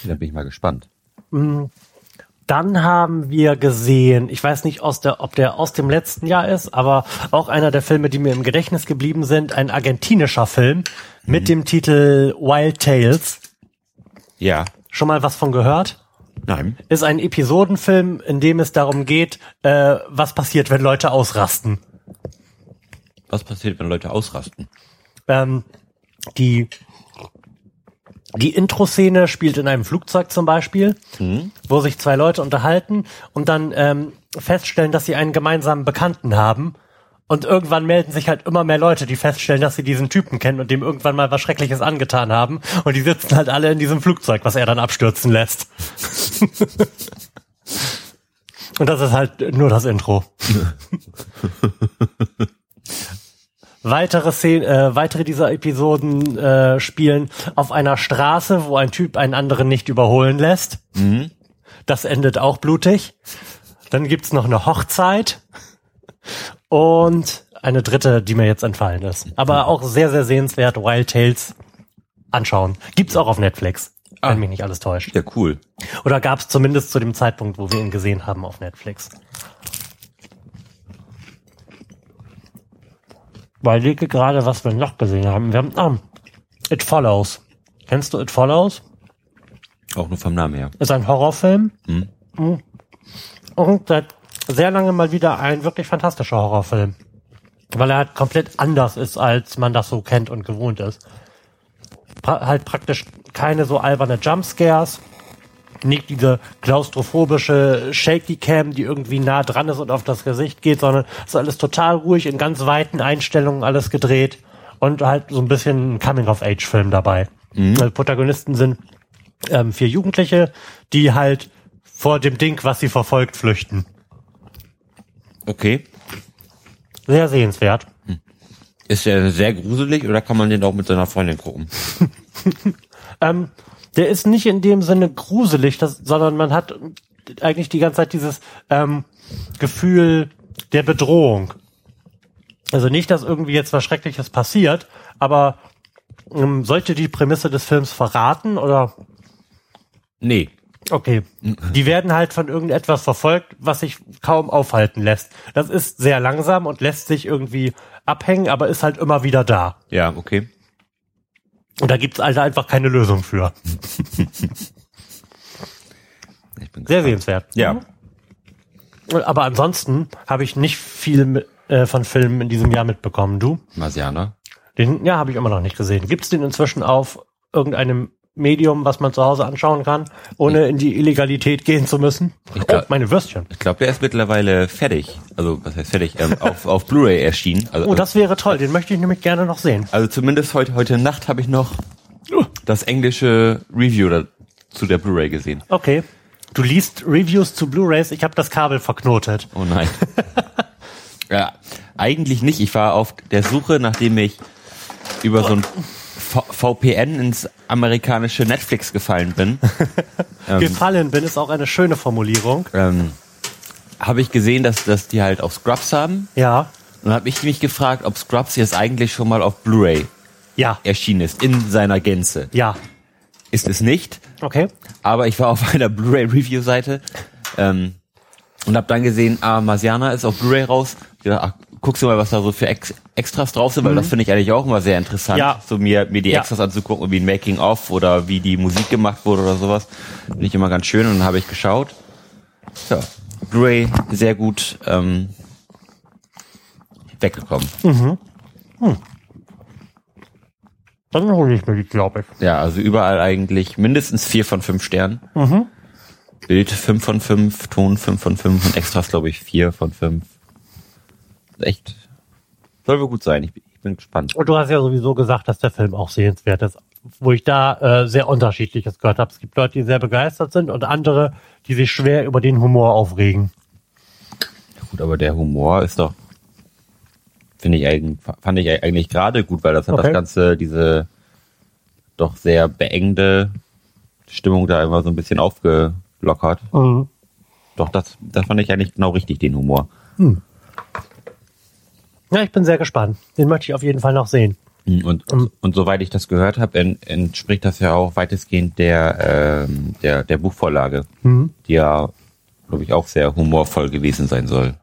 Da bin ich mal gespannt. Dann haben wir gesehen, ich weiß nicht, aus der, ob der aus dem letzten Jahr ist, aber auch einer der Filme, die mir im Gedächtnis geblieben sind, ein argentinischer Film mit dem Titel Wild Tales. Ja. Schon mal was von gehört? Nein. ist ein Episodenfilm, in dem es darum geht, äh, was passiert, wenn Leute ausrasten. Was passiert, wenn Leute ausrasten? Ähm, die die Intro-Szene spielt in einem Flugzeug zum Beispiel, wo sich zwei Leute unterhalten und dann ähm, feststellen, dass sie einen gemeinsamen Bekannten haben. Und irgendwann melden sich halt immer mehr Leute, die feststellen, dass sie diesen Typen kennen und dem irgendwann mal was Schreckliches angetan haben. Und die sitzen halt alle in diesem Flugzeug, was er dann abstürzen lässt. (laughs) und das ist halt nur das Intro. (laughs) Weitere Szenen, äh, weitere dieser Episoden äh, spielen auf einer Straße, wo ein Typ einen anderen nicht überholen lässt. Das endet auch blutig. Dann gibt's noch eine Hochzeit und eine dritte, die mir jetzt entfallen ist. Aber auch sehr, sehr sehenswert. Wild Tales anschauen. Gibt's auch auf Netflix, wenn Ah. mich nicht alles täuscht. Ja, cool. Oder gab's zumindest zu dem Zeitpunkt, wo wir ihn gesehen haben auf Netflix. Weil ich gerade, was wir noch gesehen haben. Wir haben ah, It Follows. Kennst du It Follows? Auch nur vom Namen her. Ist ein Horrorfilm. Mhm. Und seit sehr lange mal wieder ein wirklich fantastischer Horrorfilm. Weil er halt komplett anders ist, als man das so kennt und gewohnt ist. Pra halt praktisch keine so alberne Jumpscares. Nicht diese klaustrophobische Shaky Cam, die irgendwie nah dran ist und auf das Gesicht geht, sondern es ist alles total ruhig, in ganz weiten Einstellungen alles gedreht und halt so ein bisschen ein Coming-of-Age-Film dabei. Die Protagonisten sind ähm, vier Jugendliche, die halt vor dem Ding, was sie verfolgt, flüchten. Okay. Sehr sehenswert. Ist der sehr gruselig oder kann man den auch mit seiner Freundin gucken? (laughs) Ähm, der ist nicht in dem Sinne gruselig, das, sondern man hat eigentlich die ganze Zeit dieses ähm, Gefühl der Bedrohung. Also nicht, dass irgendwie jetzt was Schreckliches passiert, aber ähm, sollte die Prämisse des Films verraten oder Nee. okay, die werden halt von irgendetwas verfolgt, was sich kaum aufhalten lässt. Das ist sehr langsam und lässt sich irgendwie abhängen, aber ist halt immer wieder da. Ja, okay. Und da gibt's also einfach keine Lösung für. (laughs) Ich bin Sehr sehenswert. Ja. Aber ansonsten habe ich nicht viel mit, äh, von Filmen in diesem Jahr mitbekommen. Du? Marsianer. Den, ja, habe ich immer noch nicht gesehen. Gibt's den inzwischen auf irgendeinem Medium, was man zu Hause anschauen kann, ohne in die Illegalität gehen zu müssen? Ich Oh, glaub- meine Würstchen. Ich glaube, der ist mittlerweile fertig. Also, was heißt fertig? Ähm, (laughs) auf auf Blu-ray erschienen. Also, Oh, das wäre toll. Den möchte ich nämlich gerne noch sehen. also zumindest heute, heute Nacht habe ich noch das englische Review da, zu der Blu-ray gesehen. Okay. Du liest Reviews zu Blu-rays. Ich habe das Kabel verknotet. Oh nein. (laughs) ja, eigentlich nicht. Ich war auf der Suche, nachdem ich über so ein V VPN ins amerikanische Netflix gefallen bin. (laughs) Gefallen bin ist auch eine schöne Formulierung. ähm, habe ich gesehen, dass, dass die halt auch Scrubs haben. Ja. Und habe ich mich gefragt, ob Scrubs jetzt eigentlich schon mal auf Blu-ray Ja. erschienen ist, in seiner Gänze. Ja. Ist es nicht, Okay. aber ich war auf (laughs) einer Blu-ray-Review-Seite ähm, und habe dann gesehen, ah, Marsiana ist auf Blu-ray raus. Ich dachte, ach, guckst du mal, was da so für Ex Extras drauf sind, weil das finde ich eigentlich auch immer sehr interessant, Ja. so mir, mir die Ja. Extras anzugucken, wie ein Making-of oder wie die Musik gemacht wurde oder sowas. Finde ich immer ganz schön und dann habe ich geschaut. Ja, Blu-ray sehr gut ähm, weggekommen. Dann hole ich mir die, glaube ich. Ja, also überall eigentlich mindestens vier von fünf Sternen. Bild fünf von fünf, Ton fünf von fünf und Extras, glaube ich, vier von fünf. Echt. Soll wohl gut sein. Ich bin, ich bin gespannt. Und du hast ja sowieso gesagt, dass der Film auch sehenswert ist. Wo ich da äh, sehr unterschiedliches gehört habe. Es gibt Leute, die sehr begeistert sind und andere, die sich schwer über den Humor aufregen. Gut, aber der Humor ist doch, finde ich eigentlich, fand ich eigentlich gerade gut, weil das hat Okay. das Ganze, diese doch sehr beengende Stimmung da immer so ein bisschen aufgelockert. Doch, das, das fand ich eigentlich genau richtig, den Humor. Ja, ich bin sehr gespannt. Den möchte ich auf jeden Fall noch sehen. Und, und, und soweit ich das gehört habe, en, entspricht das ja auch weitestgehend der, ähm, der, der Buchvorlage, die ja, glaube ich, auch sehr humorvoll gewesen sein soll.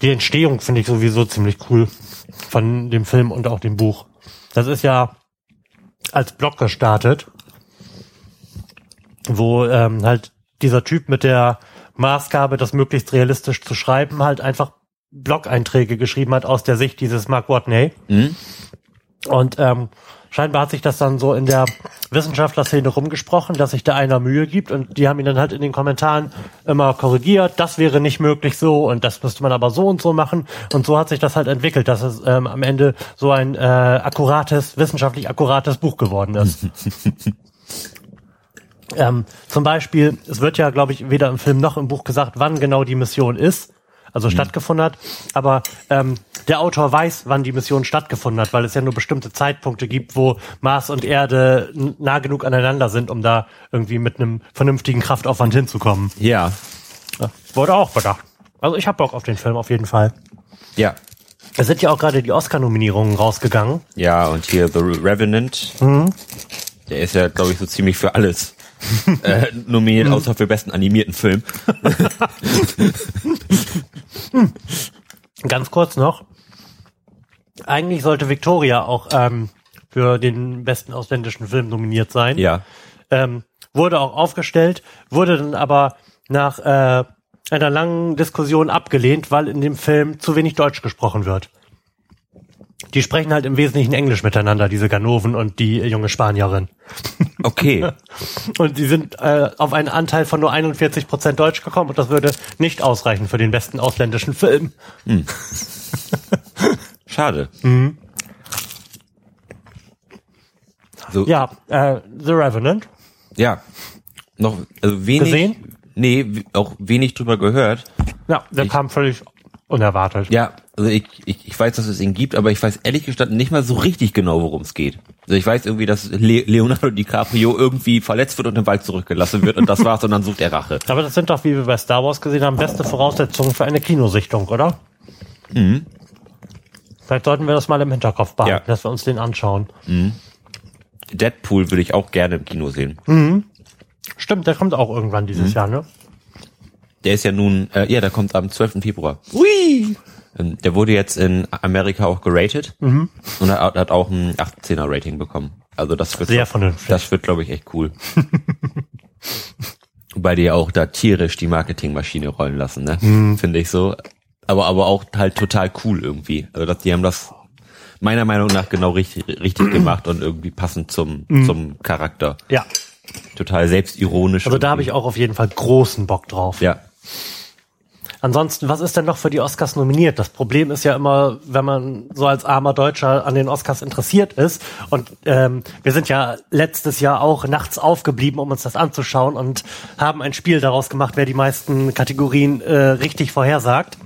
Die Entstehung finde ich sowieso ziemlich cool von dem Film und auch dem Buch. Das ist ja als Blog gestartet, wo ähm, halt dieser Typ mit der Maßgabe, das möglichst realistisch zu schreiben, halt einfach Blog-Einträge geschrieben hat aus der Sicht dieses Mark Watney. Mhm. Und ähm, scheinbar hat sich das dann so in der Wissenschaftlerszene rumgesprochen, dass sich da einer Mühe gibt und die haben ihn dann halt in den Kommentaren immer korrigiert, das wäre nicht möglich so und das müsste man aber so und so machen und so hat sich das halt entwickelt, dass es ähm, am Ende so ein äh, akkurates, wissenschaftlich akkurates Buch geworden ist. (laughs) ähm, zum Beispiel, es wird ja, glaube ich, weder im Film noch im Buch gesagt, wann genau die Mission ist, also stattgefunden hat, aber ähm, der Autor weiß, wann die Mission stattgefunden hat, weil es ja nur bestimmte Zeitpunkte gibt, wo Mars und Erde nah genug aneinander sind, um da irgendwie mit einem vernünftigen Kraftaufwand hinzukommen. Ja, Ja, wurde auch bedacht. Also ich hab Bock auf den Film auf jeden Fall. ja. Es sind ja auch gerade die Oscar-Nominierungen rausgegangen. Ja, und hier The Revenant, der ist ja, glaube ich, so ziemlich für alles (laughs) äh, nominiert, außer für besten animierten Film. (laughs) Ganz kurz noch. Eigentlich sollte Victoria auch ähm, für den besten ausländischen Film nominiert sein. Ja. ähm, wurde auch aufgestellt, wurde dann aber nach äh, einer langen Diskussion abgelehnt, weil in dem Film zu wenig Deutsch gesprochen wird. Die sprechen halt im Wesentlichen Englisch miteinander, diese Ganoven und die junge Spanierin. Okay. (laughs) Und die sind äh, auf einen Anteil von nur 41 Prozent Deutsch gekommen und das würde nicht ausreichen für den besten ausländischen Film. Schade. So, Ja, äh, The Revenant. ja. Noch, also wenig. Gesehen? Nee, auch wenig drüber gehört. Ja, der Ich- kam völlig unerwartet. Ja, also ich, ich, ich weiß, dass es ihn gibt, aber ich weiß ehrlich gestanden nicht mal so richtig genau, worum es geht. Also ich weiß irgendwie, dass Le Leonardo DiCaprio irgendwie verletzt wird und im Wald zurückgelassen wird und das war's und dann sucht er Rache. Aber das sind doch, wie wir bei Star Wars gesehen haben, beste Voraussetzungen für eine Kinosichtung, oder? Mhm. Vielleicht sollten wir das mal im Hinterkopf behalten, Ja. dass wir uns den anschauen. Deadpool würde ich auch gerne im Kino sehen. Stimmt, der kommt auch irgendwann dieses Jahr, ne? Der ist ja nun, äh, ja, der kommt am 12. Februar. Ui! Ähm, der wurde jetzt in Amerika auch geratet und hat, hat auch ein 18er Rating bekommen. Also das wird Sehr vernünftig. Das wird, glaube ich, echt cool. (laughs) Wobei die ja auch da tierisch die Marketingmaschine rollen lassen, ne? Finde ich so. Aber, aber auch halt total cool irgendwie. Also dass die haben das meiner Meinung nach genau richtig, richtig gemacht und irgendwie passend zum, zum Charakter. Ja, Total selbstironisch. also da habe ich auch auf jeden Fall großen Bock drauf. Ja. Ansonsten, was ist denn noch für die Oscars nominiert? Das Problem ist ja immer, wenn man so als armer Deutscher an den Oscars interessiert ist. Und ähm, wir sind ja letztes Jahr auch nachts aufgeblieben, um uns das anzuschauen und haben ein Spiel daraus gemacht, wer die meisten Kategorien äh, richtig vorhersagt.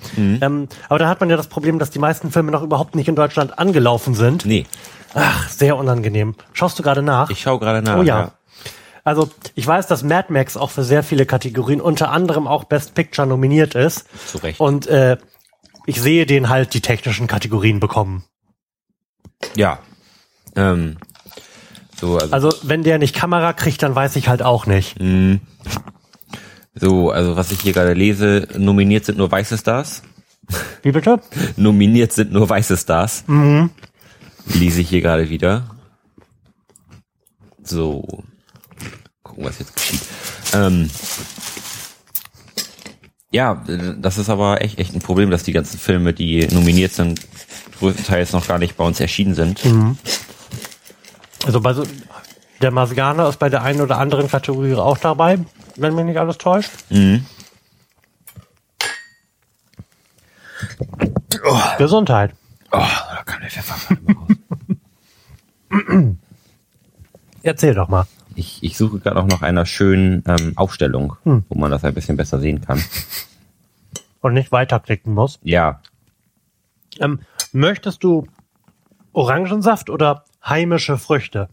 Ähm, aber da hat man ja das Problem, dass die meisten Filme noch überhaupt nicht in Deutschland angelaufen sind. Nee, Ach, sehr unangenehm. Schaust du gerade nach? ich schaue gerade nach. Oh ja. Also ich weiß, dass Mad Max auch für sehr viele Kategorien, unter anderem auch Best Picture nominiert ist. Zu Recht. Und äh, ich sehe den halt die technischen Kategorien bekommen. Ja. Ähm, so, also, Also wenn der nicht Kamera kriegt, dann weiß ich halt auch nicht. so, also was ich hier gerade lese, nominiert sind nur weiße Stars. Wie bitte? (laughs) Nominiert sind nur weiße Stars. Mhm. Lese ich hier gerade wieder. So. Gucken, was jetzt geschieht. Ähm, ja, das ist aber echt, echt ein Problem, dass die ganzen Filme, die nominiert sind, größtenteils noch gar nicht bei uns erschienen sind. Also bei so, der Marsianer ist bei der einen oder anderen Kategorie auch dabei, wenn mich nicht alles täuscht. Gesundheit. Oh, da kam der Pfeffer. (laughs) Erzähl doch mal. Ich, ich suche gerade auch nach einer schönen ähm, Aufstellung, wo man das ein bisschen besser sehen kann. (laughs) Und nicht weiterklicken muss. Ja, Ähm, möchtest du Orangensaft oder heimische Früchte?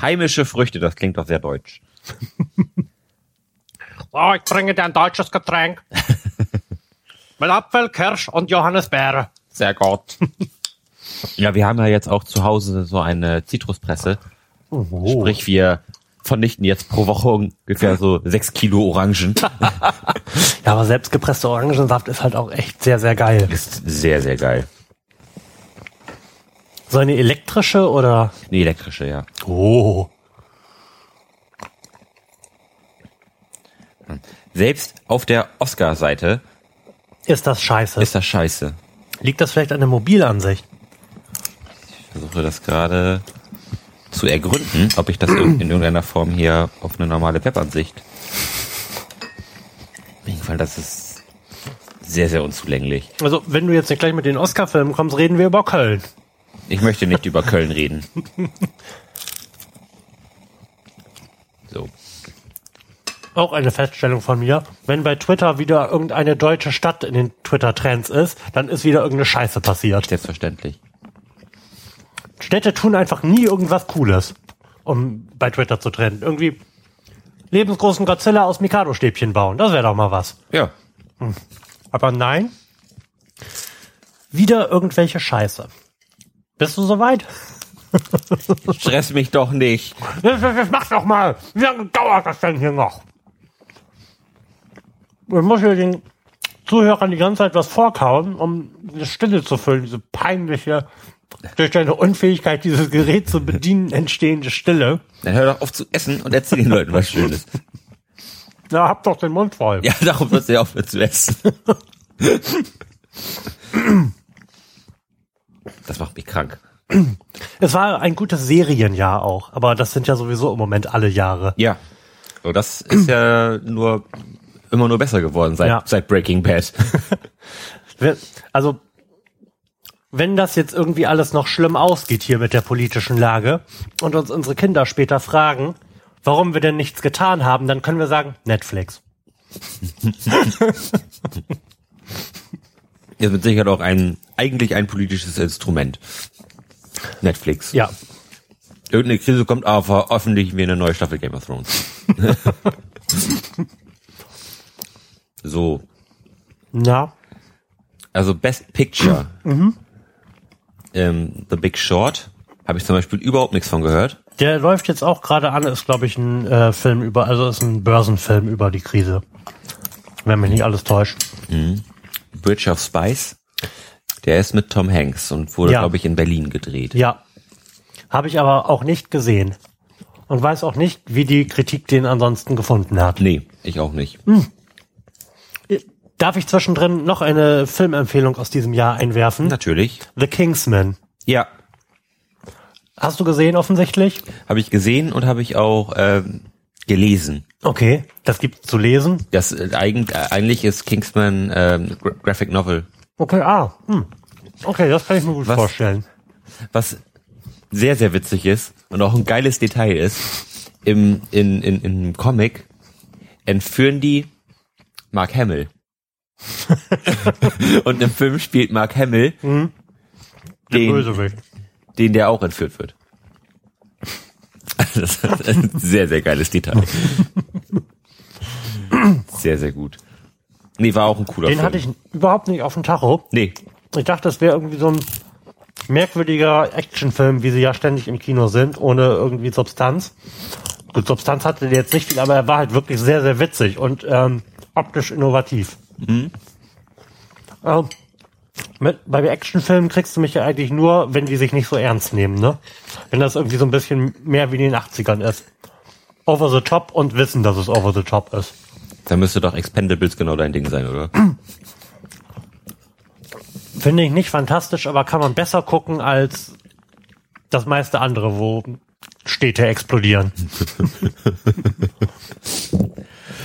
heimische Früchte, das klingt doch sehr deutsch. (laughs) Oh, ich bringe dir ein deutsches Getränk. (laughs) Mit Apfel, Kirsch und Johannisbeere. Sehr gut. ja, wir haben ja jetzt auch zu Hause so eine Zitruspresse. Oh. Sprich, wir vernichten jetzt pro Woche ungefähr so sechs Kilo Orangen. (laughs) Ja, aber selbstgepresster Orangensaft ist halt auch echt sehr, sehr geil. Ist sehr, sehr geil. So eine elektrische oder? Eine elektrische, ja. Oh. Selbst auf der Oscar-Seite Ist das scheiße? ist das scheiße. Liegt das vielleicht an der Mobilansicht? Ich versuche das gerade zu ergründen, ob ich das in irgendeiner Form hier auf eine normale Webansicht. Auf jeden Fall, das ist sehr, sehr unzulänglich. Also, wenn du jetzt nicht gleich mit den Oscar-Filmen kommst, reden wir über Köln. Ich möchte nicht über Köln reden. (laughs) So. Auch eine Feststellung von mir. Wenn bei Twitter wieder irgendeine deutsche Stadt in den Twitter-Trends ist, dann ist wieder irgendeine Scheiße passiert. Selbstverständlich. Städte tun einfach nie irgendwas Cooles, um bei Twitter zu trennen. Irgendwie lebensgroßen Godzilla aus Mikado-Stäbchen bauen. Das wäre doch mal was. Ja. Aber nein. Wieder irgendwelche Scheiße. Bist du soweit? (laughs) Stress mich doch nicht. Mach doch mal! Wie lange dauert das denn hier noch? Ich muss hier den Zuhörern die ganze Zeit was vorkauen, um eine Stille zu füllen, diese peinliche, durch deine Unfähigkeit, dieses Gerät zu bedienen, entstehende Stille. Dann hör doch auf zu essen und erzähl den Leuten was Schönes. Na, hab doch den Mund voll. Ja, darum wird sie aufhören zu essen. Das macht mich krank. Es war ein gutes Serienjahr auch, aber das sind ja sowieso im Moment alle Jahre. Ja. So, das ist ja nur immer nur besser geworden seit, Ja. seit Breaking Bad. (laughs) Also, wenn das jetzt irgendwie alles noch schlimm ausgeht hier mit der politischen Lage und uns unsere Kinder später fragen, warum wir denn nichts getan haben, dann können wir sagen, Netflix. Ist mit Sicherheit auch ein, eigentlich ein politisches Instrument. Netflix. Ja. Irgendeine Krise kommt, aber veröffentlichen wir eine neue Staffel Game of Thrones. (laughs) so. Na, Also Best Picture. Ähm, The Big Short. Habe ich zum Beispiel überhaupt nichts von gehört. der läuft jetzt auch gerade an, ist glaube ich ein äh, Film über, also ist ein Börsenfilm über die Krise. Wenn mich nicht alles täuscht. Bridge of Spice. Der ist mit Tom Hanks und wurde, Ja. glaube ich, in Berlin gedreht. Ja. Habe ich aber auch nicht gesehen. Und weiß auch nicht, wie die Kritik den ansonsten gefunden hat. Nee, ich auch nicht. Darf ich zwischendrin noch eine Filmempfehlung aus diesem Jahr einwerfen? Natürlich. The Kingsman. Ja, Hast du gesehen offensichtlich? habe ich gesehen und habe ich auch ähm, gelesen. Okay, das gibt's zu lesen. Das äh, eigentlich, äh, eigentlich ist Kingsman ähm, Gra Graphic Novel. Okay, ah, hm. Okay, das kann ich mir gut Was? vorstellen. Was sehr, sehr witzig ist und auch ein geiles Detail ist, im, in, in, im Comic entführen die Mark Hamill. (laughs) und im Film spielt Mark Hamill Der den, Bösewicht. den, der auch entführt wird. Das ist ein sehr, sehr geiles Detail. Sehr, sehr gut. Nee, war auch ein cooler Den Film. hatte ich überhaupt nicht auf dem Tacho. Nee, Ich dachte, das wäre irgendwie so ein merkwürdiger Actionfilm, wie sie ja ständig im Kino sind, ohne irgendwie Substanz. Gut, Substanz hatte der jetzt nicht viel, aber er war halt wirklich sehr, sehr witzig und ähm, optisch innovativ. Ähm, mit, bei Actionfilmen kriegst du mich ja eigentlich nur, wenn die sich nicht so ernst nehmen, ne? Wenn das irgendwie so ein bisschen mehr wie in den 80ern ist. Over the top und wissen, dass es over the top ist. da müsste doch Expendables genau dein Ding sein, oder? Finde ich nicht fantastisch, aber kann man besser gucken als das meiste andere, wo Städte explodieren. (laughs)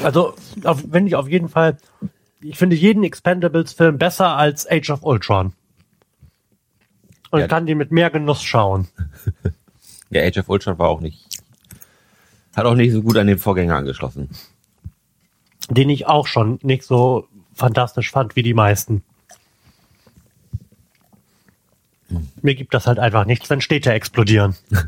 also, auf, wenn ich auf jeden Fall, ich finde jeden Expendables-Film besser als Age of Ultron. Und Ja. kann die mit mehr Genuss schauen. (laughs) Ja, Age of Ultron war auch nicht, hat auch nicht so gut an den Vorgänger angeschlossen. Den ich auch schon nicht so fantastisch fand wie die meisten. Mir gibt das halt einfach nichts, wenn Städte explodieren. (laughs)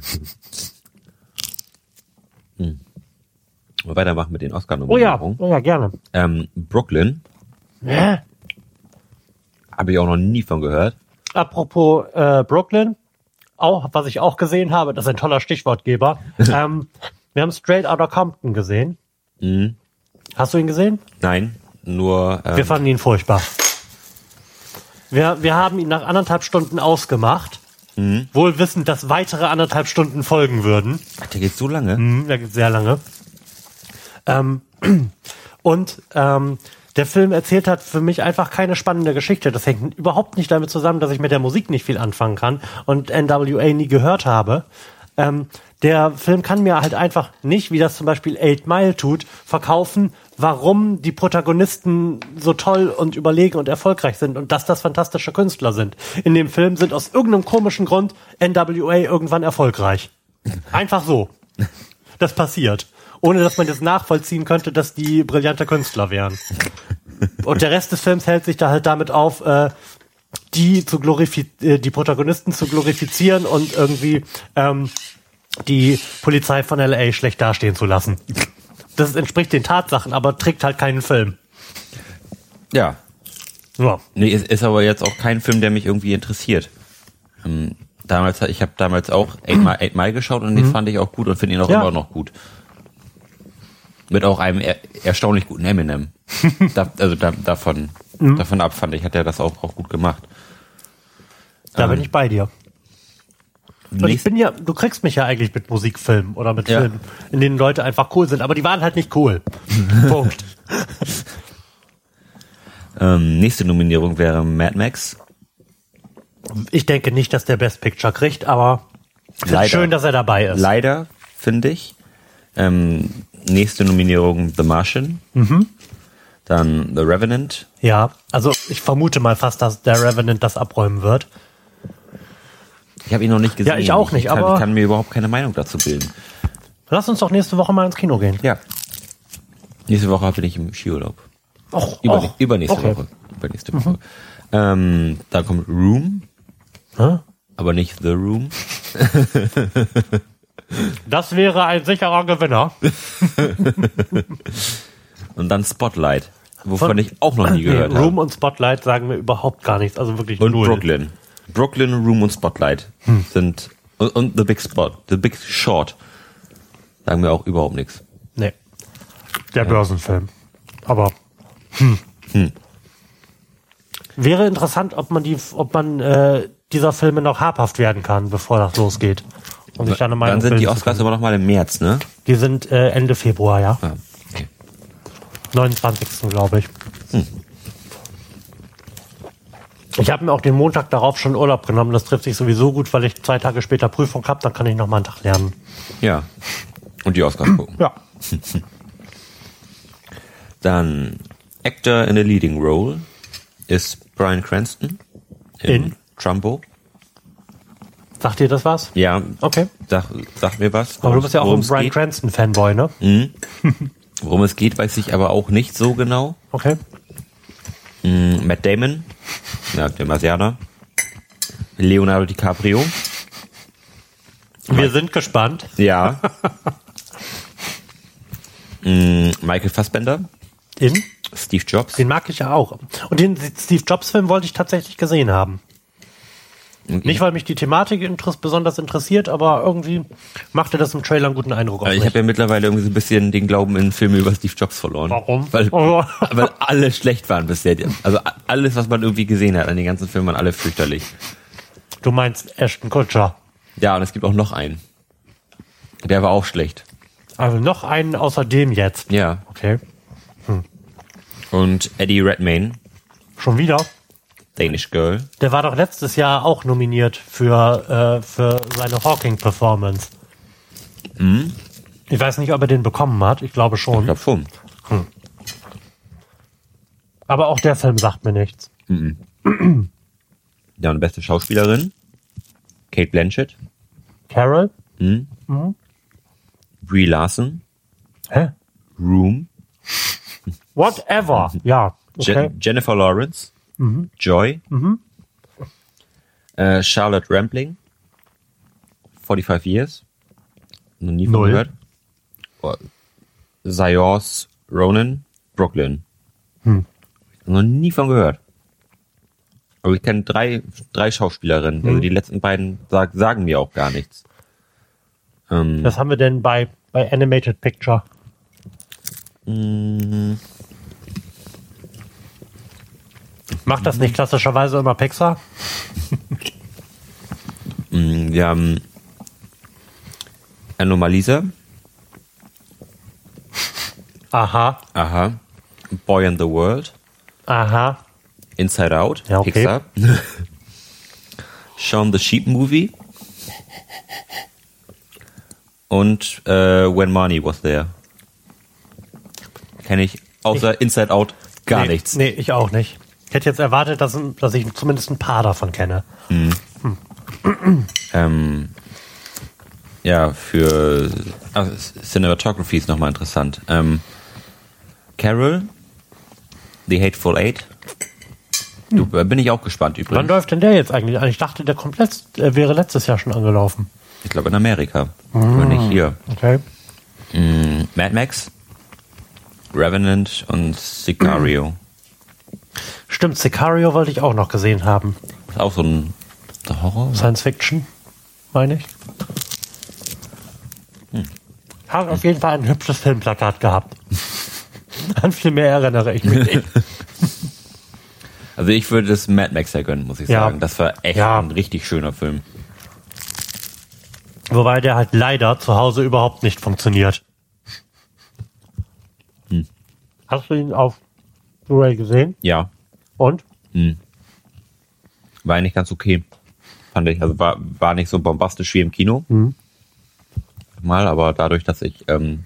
Wir weitermachen mit den Oh ja, Oscar-Nominierungen. oh ja, gerne. Ähm, Brooklyn, Ja. habe ich auch noch nie von gehört. Apropos äh, Brooklyn, auch was ich auch gesehen habe, das ist ein toller Stichwortgeber. (laughs) ähm, wir haben Straight Outta Compton gesehen. Mhm. Hast du ihn gesehen? Nein, nur Wir ähm, fanden ihn furchtbar. Wir, wir haben ihn nach anderthalb Stunden ausgemacht, wohl wissend, dass weitere anderthalb Stunden folgen würden. ach, der geht so lange. Mhm, der geht sehr lange. Ähm, (clears throat) und ähm, der Film erzählt hat für mich einfach keine spannende Geschichte. Das hängt überhaupt nicht damit zusammen, dass ich mit der Musik nicht viel anfangen kann und NWA nie gehört habe. Ähm, der Film kann mir halt einfach nicht, wie das zum Beispiel Eight Mile tut, verkaufen, warum die Protagonisten so toll und überlegen und erfolgreich sind und dass das fantastische Künstler sind. In dem Film sind aus irgendeinem komischen Grund NWA irgendwann erfolgreich. Einfach so. Das passiert. Ohne dass man jetzt nachvollziehen könnte, dass die brillante Künstler wären. Und der Rest des Films hält sich da halt damit auf, äh, die zu glorifi äh, die Protagonisten zu glorifizieren und irgendwie ähm, die Polizei von LA schlecht dastehen zu lassen. Das entspricht den Tatsachen, aber trägt halt keinen Film. Ja. Ja. Nee, ist, ist aber jetzt auch kein Film, der mich irgendwie interessiert. Ähm, damals, ich habe damals auch Eight Mile, Eight Mile geschaut und den fand ich auch gut und finde ihn auch Mhm. Ja. immer noch gut. Mit auch einem er, erstaunlich guten Eminem. (laughs) da, also da, davon, Mhm. davon ab fand ich, hat er das auch, auch gut gemacht. Da Ähm, bin ich bei dir. Und ich bin ja, du kriegst mich ja eigentlich mit Musikfilmen oder mit Ja. Filmen, in denen Leute einfach cool sind, aber die waren halt nicht cool. (laughs) Punkt. (laughs) ähm, nächste Nominierung wäre Mad Max. Ich denke nicht, dass der Best Picture kriegt, aber es Leider. ist schön, dass er dabei ist. Leider, finde ich. Ähm, nächste Nominierung The Martian. Mhm. Dann The Revenant. Ja, also ich vermute mal fast, dass der Revenant das abräumen wird. Ich habe ihn noch nicht gesehen. Ja, ich auch nicht, ich kann, aber- Ich kann mir überhaupt keine Meinung dazu bilden. Lass uns doch nächste Woche mal ins Kino gehen. Ja. Nächste Woche bin ich im Skiurlaub. Och, Über, och, übernächste okay. Woche. Übernächste Woche. Ähm, da kommt Room, Hä? aber nicht The Room. (laughs) Das wäre ein sicherer Gewinner. (laughs) Und dann Spotlight, wovon Von- ich auch noch nie Nee, gehört Room habe. und Spotlight sagen mir überhaupt gar nichts. Also wirklich Und null. Brooklyn. Brooklyn, Room und Spotlight sind und, und The Big Spot, The Big Short sagen mir auch überhaupt nichts. Nee. Der Börsenfilm. Aber hm. Hm. wäre interessant, ob man die, ob man äh, dieser Filme noch habhaft werden kann, bevor das losgeht. Und sich dann eine Meinung Dann sind die Oscars aber noch mal im März, ne? Die sind äh, Ende Februar, ja. Ah, okay. 29. glaube ich. Hm. Ich habe mir auch den Montag darauf schon Urlaub genommen. Das trifft sich sowieso gut, weil ich zwei Tage später Prüfung habe. Dann kann ich noch mal einen Tag lernen. Ja. Und die Oscars gucken. Ja. (laughs) Dann Actor in a Leading Role ist Brian Cranston In? Trumbo. Sagt ihr das was? Ja, Okay. sag, sag mir was. Aber du bist ja auch ein Brian geht. Cranston Fanboy, ne? (laughs) Worum es geht, weiß ich aber auch nicht so genau. Okay. Mm, Matt Damon, ja, der Marsianer. Leonardo DiCaprio, Wir sind gespannt. ja. (laughs) mm, Michael Fassbender, In? Steve Jobs. Den mag ich ja auch. Und den Steve Jobs Film wollte ich tatsächlich gesehen haben. Und Nicht, weil mich die Thematik interess besonders interessiert, aber irgendwie machte das im Trailer einen guten Eindruck auf Also ich habe ja mittlerweile irgendwie so ein bisschen den Glauben in Filme über Steve Jobs verloren. Warum? Weil, (laughs) weil alle schlecht waren bisher. Also alles, was man irgendwie gesehen hat an den ganzen Filmen, waren alle fürchterlich. Du meinst Ashton Kutcher. Ja, und es gibt auch noch einen. Der war auch schlecht. Also noch einen außer dem jetzt. Ja. Okay. Und Eddie Redmayne, Schon wieder? Danish Girl. Der war doch letztes Jahr auch nominiert für, äh, für seine Hawking-Performance. Ich weiß nicht, ob er den bekommen hat. Ich glaube Ich schon. glaube schon. Aber auch der Film sagt mir nichts. Ja, und beste Schauspielerin. Kate Blanchett. Carol? Brie Larson. Hä? Room. Whatever. Ja. Je Okay. Jennifer Lawrence. Joy. Äh, Charlotte Rampling. 45 Years. Noch nie von Null. gehört. Oh. Sayors Ronan. Brooklyn. Noch nie von gehört. Aber ich kenne drei, drei Schauspielerinnen. Also die letzten beiden sag, sagen mir auch gar nichts. Ähm, Was haben wir denn bei, bei Animated Picture? Macht das nicht klassischerweise immer Pixar? (laughs) mh, wir haben Anomalisa. Aha, Aha. Boy in the World. aha. Inside Out. Ja, okay. Pixar. (laughs) Shaun the Sheep Movie. Und äh, When Money Was There. Kenne ich außer Inside Out gar nee, nichts. Nee, ich auch nicht. Ich hätte jetzt erwartet, dass, dass ich zumindest ein paar davon kenne. Ähm, ja, für ah, Cinematography ist nochmal interessant. Ähm, Carol, The Hateful Eight. Du, äh, bin ich auch gespannt Wann übrigens. läuft denn der jetzt eigentlich an? Ich dachte, der komplett äh, wäre letztes Jahr schon angelaufen. Ich glaube in Amerika. Aber nicht hier. Okay. Mm, Mad Max, Revenant und Sicario. Stimmt, Sicario wollte ich auch noch gesehen haben. Ist auch so ein Horror. Science Fiction, meine ich. Hat auf jeden Fall ein hübsches Filmplakat gehabt. (laughs) An viel mehr erinnere ich mich nicht. (laughs) Also ich würde das Mad Max ja gönnen, muss ich Ja. sagen. Das war echt Ja. ein richtig schöner Film. Wobei der halt leider zu Hause überhaupt nicht funktioniert. Hast du ihn auf Blu-ray gesehen? Ja, Und? war eigentlich ganz okay. Fand ich. Also war, war nicht so bombastisch wie im Kino. Mal, aber dadurch, dass ich ähm,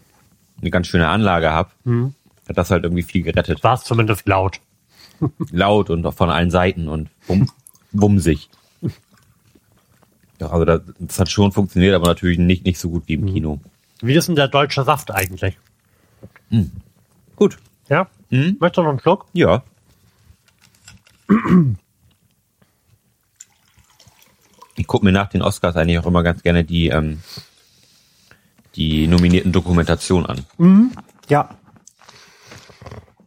eine ganz schöne Anlage habe, hat das halt irgendwie viel gerettet. War es zumindest laut. (laughs) Laut und auch von allen Seiten und wum, wumsig. Ja, also das, das hat schon funktioniert, aber natürlich nicht, nicht so gut wie im Kino. Wie ist denn der deutsche Saft eigentlich? Gut. Ja? Mhm. Möchtest du noch einen Schluck? Ja. Ich gucke mir nach den Oscars eigentlich auch immer ganz gerne die, ähm, die nominierten Dokumentationen an. Ja.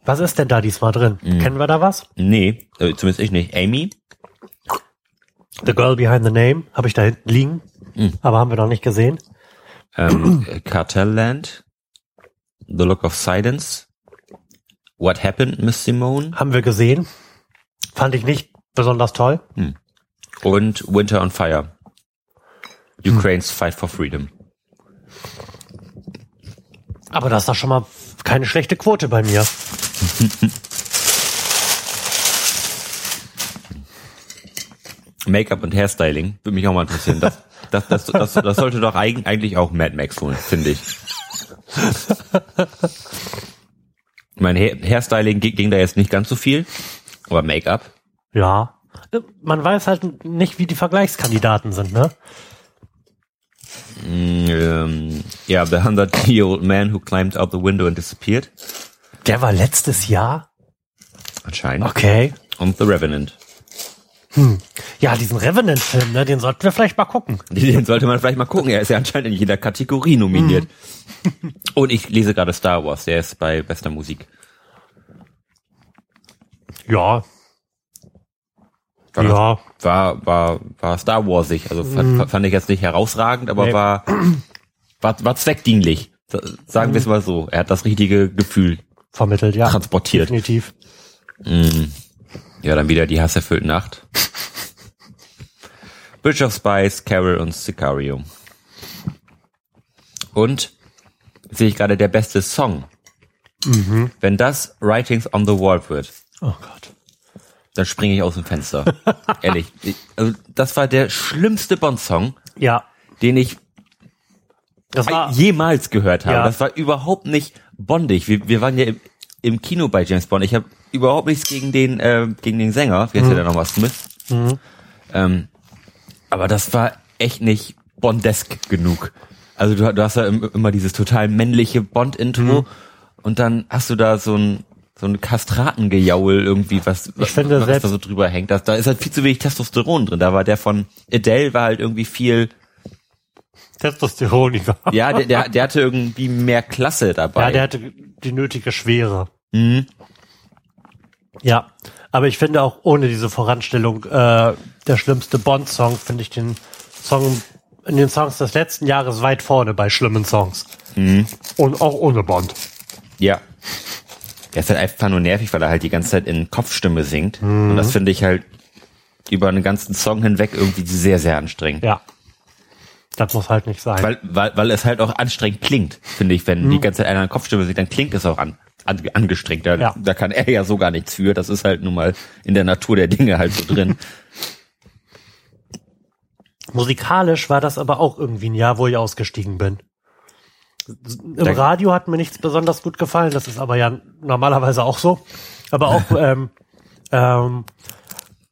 Was ist denn da diesmal drin? Kennen wir da was? Nee, äh, zumindest ich nicht. Amy? The Girl Behind the Name habe ich da hinten liegen, aber haben wir noch nicht gesehen. ähm, Cartelland, The Look of Silence, What Happened, Miss Simone Haben wir gesehen. Fand ich nicht besonders toll. und Winter on Fire. Ukraine's Fight for Freedom. Aber das ist doch schon mal keine schlechte Quote bei mir. (laughs) Make-up und Hairstyling würde mich auch mal interessieren. Das, das, das, das, das sollte doch eig- eigentlich auch Mad Max holen, finde ich. (laughs) Mein Hair Hairstyling ging, da jetzt nicht ganz so viel, aber Make-up. Ja. Man weiß halt nicht, wie die Vergleichskandidaten sind, ne? Ähm, ja, The 100-Year-Old Man Who Climbed Out the Window and Disappeared. Der war letztes Jahr. Anscheinend. Okay. Und The Revenant. Ja, diesen Revenant-Film, ne, den sollten wir vielleicht mal gucken. (laughs) Den sollte man vielleicht mal gucken. Er ist ja anscheinend in jeder Kategorie nominiert. Und ich lese gerade Star Wars. Der ist bei bester Musik. Ja. War, Ja. war, war, war Star Warsig. Also fand, fand ich jetzt nicht herausragend, aber Nee. war, war, war zweckdienlich. Sagen wir es mal so. Er hat das richtige Gefühl Vermittelt, ja. transportiert. Definitiv. Ja, dann wieder die hasserfüllte Nacht. (laughs) Bridge of Spies, Carol und Sicario. Und sehe ich gerade der beste Song. Wenn das Writings on the Wall wird, Oh Gott. dann springe ich aus dem Fenster. (laughs) Ehrlich. Ich, also das war der schlimmste Bond-Song, Ja. den ich war, jemals gehört habe. Ja. Das war überhaupt nicht bondig. Wir, wir waren ja im, im Kino bei James Bond. Ich habe überhaupt nichts gegen den äh, gegen den Sänger. Wie heißt der nochmal? Smith. Ähm, aber das war echt nicht bondesk genug. Also du, du hast ja im- immer dieses total männliche Bond-Intro und dann hast du da so ein so ein Kastratengejaul irgendwie, was, was selbst- da so drüber hängt. Das, da ist halt viel zu wenig Testosteron drin. Da war der von Adele war halt irgendwie viel Testosteroniker. ja, der, der, der hatte irgendwie mehr Klasse dabei. Ja, der hatte die nötige Schwere. Mhm. Ja, aber ich finde auch ohne diese Voranstellung äh, der schlimmste Bond-Song finde ich den Song in den Songs des letzten Jahres weit vorne bei schlimmen Songs. Mhm. Und auch ohne Bond. ja. Der ist halt einfach nur nervig, weil er halt die ganze Zeit in Kopfstimme singt. Und das finde ich halt über einen ganzen Song hinweg irgendwie sehr, sehr anstrengend. Ja. Das muss halt nicht sein. Weil, weil, weil es halt auch anstrengend klingt, finde ich. Wenn die ganze Zeit einer in Kopfstimme singt, dann klingt es auch an, an, angestrengt. Da, Ja. da kann er ja so gar nichts für. Das ist halt nun mal in der Natur der Dinge halt so drin. (laughs) Musikalisch war das aber auch irgendwie ein Jahr, wo ich ausgestiegen bin. Im Da- Radio hat mir nichts besonders gut gefallen, das ist aber ja normalerweise auch so. Aber auch (laughs) ähm, ähm,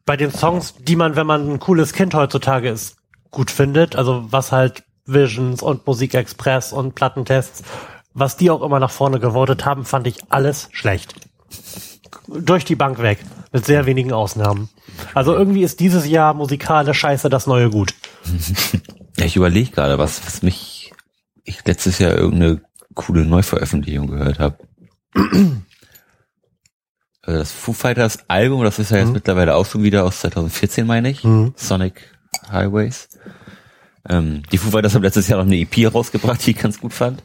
bei den Songs, die man, wenn man ein cooles Kind heutzutage ist, gut findet, also was halt Visions und Musikexpress und Plattentests, was die auch immer nach vorne gewotet haben, fand ich alles schlecht. Durch die Bank weg, mit sehr wenigen Ausnahmen. Also irgendwie ist dieses Jahr musikalisch scheiße das neue Gut. (laughs) Ja, ich überlege gerade, was, was mich ich letztes Jahr irgendeine coole Neuveröffentlichung gehört habe. Also das Foo Fighters Album, das ist ja jetzt mittlerweile auch schon wieder aus 2014, meine ich. Sonic Highways. Ähm, die Foo Fighters haben letztes Jahr noch eine EP rausgebracht, die ich ganz gut fand.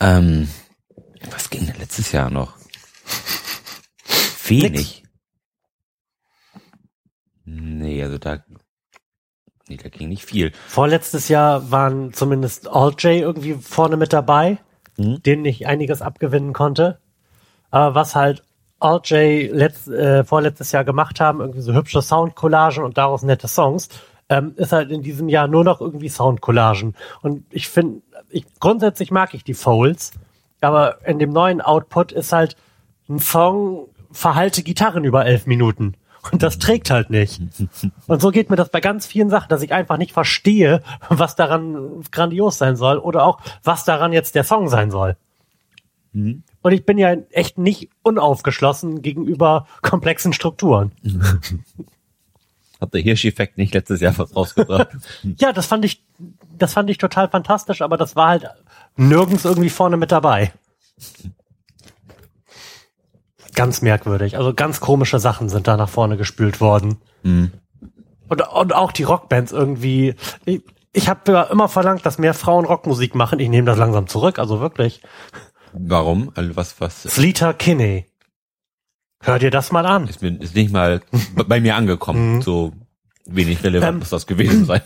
Ähm, was ging denn letztes Jahr noch? Wenig. Nee, also da, nee, da ging nicht viel. Vorletztes Jahr waren zumindest Alt J irgendwie vorne mit dabei, Mhm. denen ich einiges abgewinnen konnte. Aber was halt Alt J letzt, äh, vorletztes Jahr gemacht haben, irgendwie so hübsche Soundcollagen und daraus nette Songs, ähm, ist halt in diesem Jahr nur noch irgendwie Soundcollagen. Und ich finde, ich, grundsätzlich mag ich die Folds, aber in dem neuen Output ist halt ein Song verhalte Gitarren über elf Minuten. Und das trägt halt nicht. (laughs) Und so geht mir das bei ganz vielen Sachen, dass ich einfach nicht verstehe, was daran grandios sein soll oder auch, was daran jetzt der Song sein soll. Und ich bin ja echt nicht unaufgeschlossen gegenüber komplexen Strukturen. (laughs) Hat der Hirsch-Effekt nicht letztes Jahr was rausgebracht? (laughs) Ja, das fand ich, das fand ich total fantastisch, aber das war halt nirgends irgendwie vorne mit dabei. Ganz merkwürdig. Also ganz komische Sachen sind da nach vorne gespült worden. Und, und auch die Rockbands irgendwie. Ich, ich habe ja immer verlangt, dass mehr Frauen Rockmusik machen. Ich nehme das langsam zurück, also wirklich. Warum? Also was, was Sleater Kinney. Hör dir das mal an. ist mir ist nicht mal (laughs) bei mir angekommen. So wenig relevant Ähm. muss das gewesen (clears throat) sein.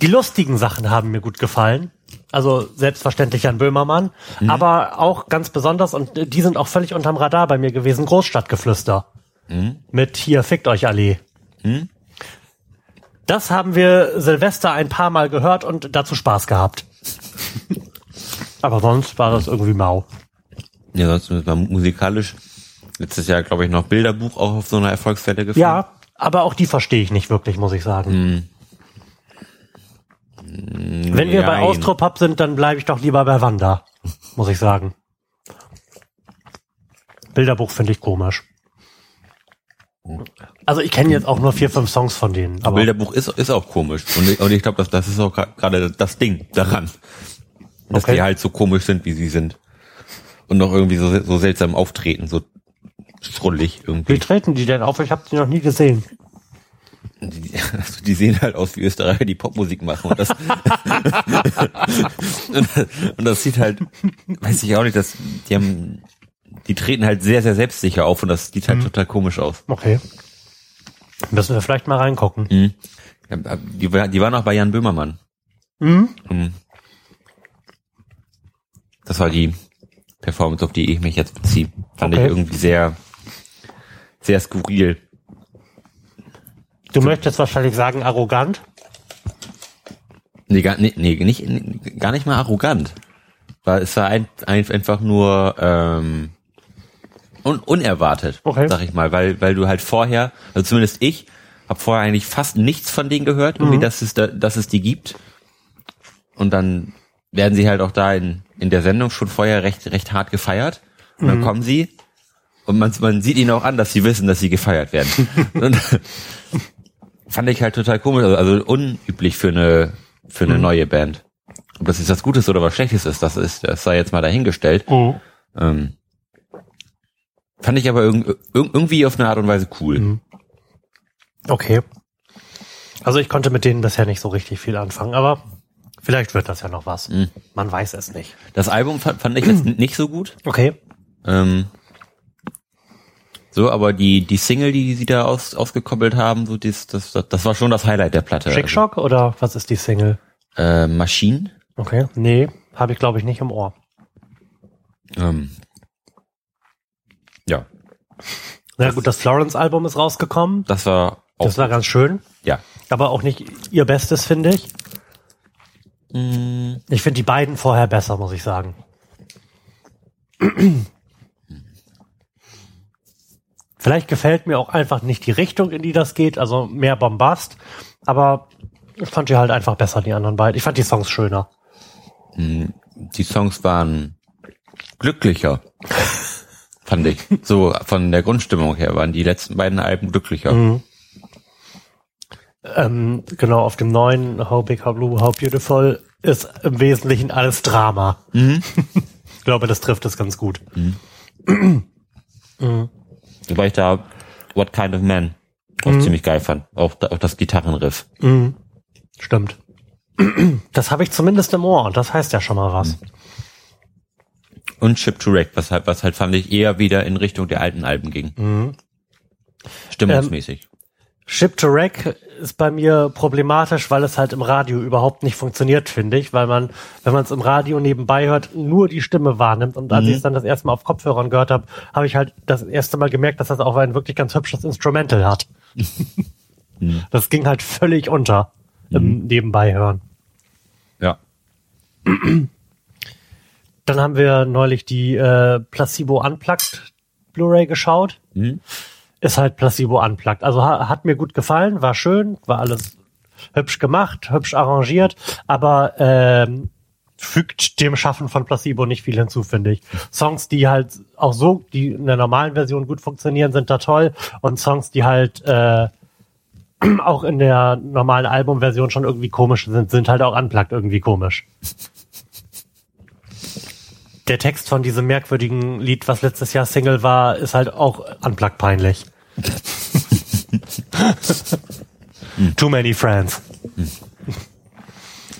Die lustigen Sachen haben mir gut gefallen. Also selbstverständlich Jan Böhmermann, aber auch ganz besonders, und die sind auch völlig unterm Radar bei mir gewesen, Großstadtgeflüster. Mit hier, fickt euch alle. Das haben wir Silvester ein paar Mal gehört und dazu Spaß gehabt. (laughs) aber sonst war das irgendwie mau. Ja, sonst war musikalisch letztes Jahr, glaube ich, noch Bilderbuch auch auf so einer Erfolgswelle gefunden. Ja, aber auch die verstehe ich nicht wirklich, muss ich sagen. Wenn wir bei Nein. Austropop sind, dann bleibe ich doch lieber bei Wanda, muss ich sagen. Bilderbuch finde ich komisch. Also ich kenne jetzt auch nur vier, fünf Songs von denen. Aber Bilderbuch ist, ist auch komisch. Und ich, und ich glaube, das, das ist auch gerade das Ding daran. Dass Okay. die halt so komisch sind, wie sie sind. Und noch irgendwie so, so seltsam auftreten, so schrullig wie irgendwie. treten die denn auf? Ich habe die noch nie gesehen. Die, also die sehen halt aus wie Österreicher, die Popmusik machen. Und das, (laughs) und, das sieht halt, weiß ich auch nicht, dass die haben, die treten halt sehr, sehr selbstsicher auf und das sieht halt total komisch aus. Okay. Müssen wir vielleicht mal reingucken. Mhm. Die, war- die waren auch bei Jan Böhmermann. Mhm. Mhm. Das war die Performance, auf die ich mich jetzt beziehe. Fand Okay. ich irgendwie sehr, sehr skurril. Du möchtest wahrscheinlich sagen arrogant. Nee, gar, nee, nee, nicht, nee, gar nicht mal arrogant. War, es war ein, ein, einfach nur ähm, un, unerwartet, Okay. sag ich mal, weil, weil du halt vorher, also zumindest ich, habe vorher eigentlich fast nichts von denen gehört, Mhm. irgendwie, dass es da, dass es die gibt. Und dann werden sie halt auch da in, in der Sendung schon vorher recht, recht hart gefeiert. Und Mhm. dann kommen sie und man, man sieht ihnen auch an, dass sie wissen, dass sie gefeiert werden. (laughs) und (laughs) fand ich halt total komisch, also, also unüblich für eine, für Mhm. eine neue Band. Ob das jetzt was Gutes oder was Schlechtes ist, das ist, das sei jetzt mal dahingestellt. Ähm, fand ich aber irg irg irgendwie auf eine Art und Weise cool. Mhm. Okay. Also ich konnte mit denen bisher nicht so richtig viel anfangen, aber vielleicht wird das ja noch was. Mhm. Man weiß es nicht. Das Album fand, fand ich jetzt (clears throat) nicht so gut. Okay. Ähm, so, aber die, die Single, die sie da aus, ausgekoppelt haben, so das, das, das, das war schon das Highlight der Platte. Chick Shock oder was ist die Single? Äh, Machine. Okay. Nee, habe ich glaube ich nicht im Ohr. Ähm, ja, Na gut, das Florence-Album ist rausgekommen. das war auch, Das war ganz schön. ja. Aber auch nicht ihr Bestes, finde ich. Mm, Ich finde die beiden vorher besser, muss ich sagen. Vielleicht gefällt mir auch einfach nicht die Richtung, in die das geht, also mehr Bombast. Aber ich fand die halt einfach besser, die anderen beiden. Ich fand die Songs schöner. die Songs waren glücklicher. (laughs) fand ich. So von der Grundstimmung her waren die letzten beiden Alben glücklicher. Mhm. Ähm, genau, auf dem neuen How Big, How Blue, How Beautiful ist im Wesentlichen alles Drama. (laughs) ich glaube, das trifft es ganz gut. (clears throat) Wobei ich da What Kind of Man auch ziemlich geil fand. Auch, auch das Gitarrenriff. Stimmt. (clears throat) Das habe ich zumindest im Ohr und das heißt ja schon mal was. Und Ship to Wreck, was halt, was halt fand ich eher wieder in Richtung der alten Alben ging. Stimmungsmäßig. Ship to Wreck ist bei mir problematisch, weil es halt im Radio überhaupt nicht funktioniert, finde ich, weil man, wenn man es im Radio nebenbei hört, nur die Stimme wahrnimmt. Und als ich es dann das erste Mal auf Kopfhörern gehört habe, habe ich halt das erste Mal gemerkt, dass das auch ein wirklich ganz hübsches Instrumental hat. (laughs) Das ging halt völlig unter im Nebenbei hören. ja. (clears throat) Dann haben wir neulich die äh, Placebo Unplugged Blu-ray geschaut. Mhm. Ist halt Placebo unplugged. Also ha hat mir gut gefallen, war schön, war alles hübsch gemacht, hübsch arrangiert, aber ähm, fügt dem Schaffen von Placebo nicht viel hinzu, finde ich. Songs, die halt auch so, die in der normalen Version gut funktionieren, sind da toll und Songs, die halt äh, (clears throat) auch in der normalen Albumversion schon irgendwie komisch sind, sind halt auch unplugged irgendwie komisch. Der Text von diesem merkwürdigen Lied, was letztes Jahr Single war, ist halt auch unplugged peinlich. (laughs) Too many friends.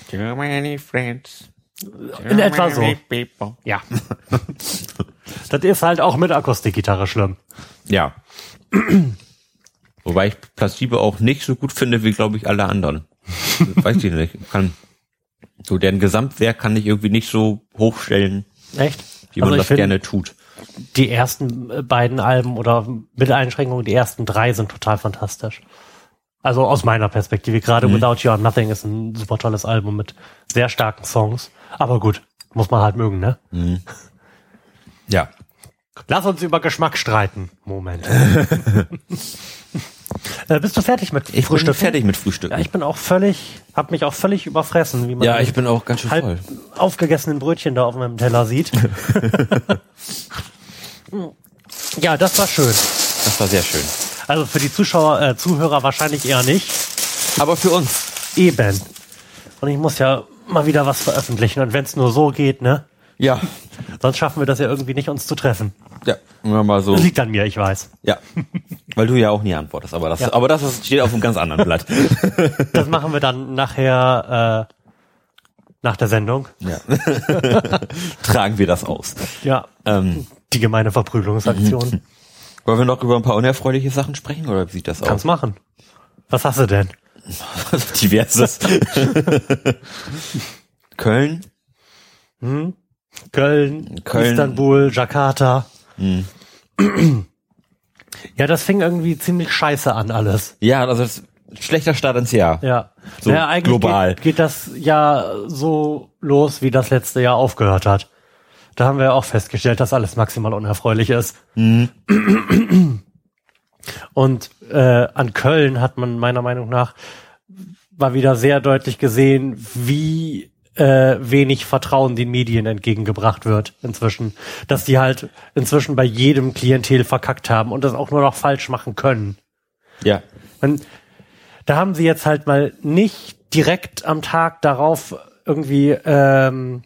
Too many friends. In etwa so. Ja. (laughs) das ist halt auch mit Akustikgitarre schlimm. Ja. (clears throat) Wobei ich Placebo auch nicht so gut finde wie, glaube ich, alle anderen. (laughs) Weiß ich nicht. Kann, so deren Gesamtwerk kann ich irgendwie nicht so hochstellen, Echt? wie man Also das find, gerne tut. Die ersten äh, beiden Alben oder mit Einschränkungen, die ersten drei sind total fantastisch. Also aus meiner Perspektive. Gerade Mhm. Without You Are Nothing ist ein super tolles Album mit sehr starken Songs. Aber gut, muss man halt mögen, ne? (laughs) Ja. Lass uns über Geschmack streiten. Moment. (laughs) äh, bist du fertig mit Ich bin fertig mit Frühstück. Ja, ich bin auch völlig, hab mich auch völlig überfressen, wie man Ja, ich bin auch ganz schön halb voll. aufgegessenen Brötchen da auf meinem Teller sieht. (laughs) ja, das war schön. Das war sehr schön. Also für die Zuschauer, äh, Zuhörer wahrscheinlich eher nicht. Aber für uns. Eben. Und ich muss ja mal wieder was veröffentlichen. Und wenn es nur so geht, ne? Ja. Sonst schaffen wir das ja irgendwie nicht, uns zu treffen. Ja. Mal so. Das liegt an mir, ich weiß. Ja. (laughs) Weil du ja auch nie antwortest. Aber das, Ja. aber das steht auf einem ganz anderen Blatt. (laughs) Das machen wir dann nachher, äh, nach der Sendung. Ja. (laughs) Tragen wir das aus. Ja. Ähm, Die gemeine Verprügelungsaktion. wollen wir noch über ein paar unerfreuliche Sachen sprechen oder wie sieht das Kannst aus? machen. Was hast du denn? Diverses. Köln. Köln, Köln. Istanbul, Jakarta. Ja, das fing irgendwie ziemlich scheiße an alles. Ja, also das schlechter Start ins Jahr. Ja. So naja, eigentlich global. Geht, geht das Jahr so los, wie das letzte Jahr aufgehört hat. Da haben wir ja auch festgestellt, dass alles maximal unerfreulich ist. Und äh, an Köln hat man meiner Meinung nach mal wieder sehr deutlich gesehen, wie äh, wenig Vertrauen den Medien entgegengebracht wird inzwischen. Dass die halt inzwischen bei jedem Klientel verkackt haben und das auch nur noch falsch machen können. Ja. Man, da haben sie jetzt halt mal nicht direkt am Tag darauf irgendwie ähm,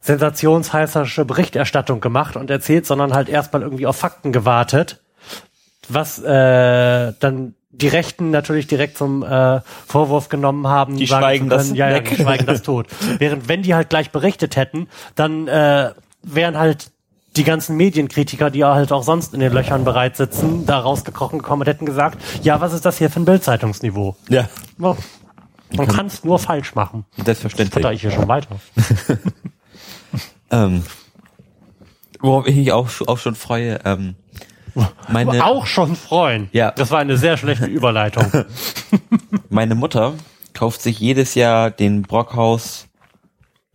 sensationsheißerische Berichterstattung gemacht und erzählt, sondern halt erstmal irgendwie auf Fakten gewartet, was äh, dann die Rechten natürlich direkt zum äh, Vorwurf genommen haben. Die sagen schweigen zu das können, ja, ja, die schweigen das tot. (laughs) Während wenn die halt gleich berichtet hätten, dann äh, wären halt die ganzen Medienkritiker, die ja halt auch sonst in den Löchern bereit sitzen, da rausgekrochen gekommen und hätten gesagt, ja, was ist das hier für ein Bildzeitungsniveau? Ja. Ja, Man kann es nur falsch machen. Da Selbstverständlich. ich hier schon weiter. (laughs) Ähm, worauf ich mich auch, auch schon freue, ähm, meine, auch schon freuen. Ja. Das war eine sehr schlechte Überleitung. (laughs) meine Mutter kauft sich jedes Jahr den Brockhaus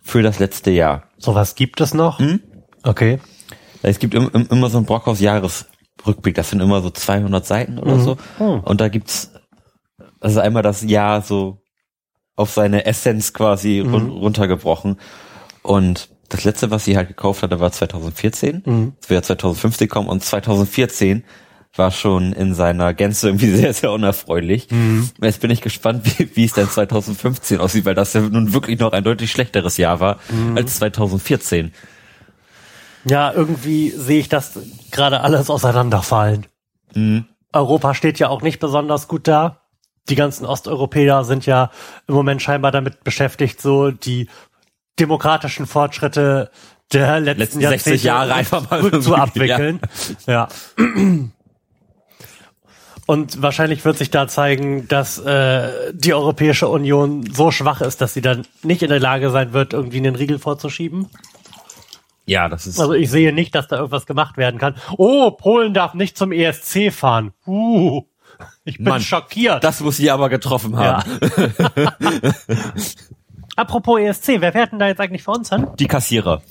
für das letzte Jahr. Sowas gibt es noch? Okay. Es gibt im, im, immer so ein Brockhaus Jahresrückblick, das sind immer so 200 Seiten oder so. Und da gibt's also einmal das Jahr so auf seine Essenz quasi run runtergebrochen. Und das letzte, was sie halt gekauft hatte, war 2014. Es wird 2015 kommen und 2014 war schon in seiner Gänze irgendwie (laughs) sehr, sehr unerfreulich. Jetzt bin ich gespannt, wie, wie es denn 2015 aussieht, weil das ja nun wirklich noch ein deutlich schlechteres Jahr war als 2014. Ja, irgendwie sehe ich das gerade alles auseinanderfallen. Europa steht ja auch nicht besonders gut da. Die ganzen Osteuropäer sind ja im Moment scheinbar damit beschäftigt, so die demokratischen Fortschritte der letzten, Letzten 60 Jahrzehnte Jahre einfach mal zu irgendwie, abwickeln. Ja. Und wahrscheinlich wird sich da zeigen, dass äh, die Europäische Union so schwach ist, dass sie dann nicht in der Lage sein wird, irgendwie einen Riegel vorzuschieben. Ja, das ist Also ich sehe nicht, dass da irgendwas gemacht werden kann. Oh, Polen darf nicht zum ESC fahren. Uh, ich bin Mann, schockiert. Das muss sie aber getroffen ja. (laughs) Apropos ESC, wer fährt denn da jetzt eigentlich für uns hin? Die Kassierer.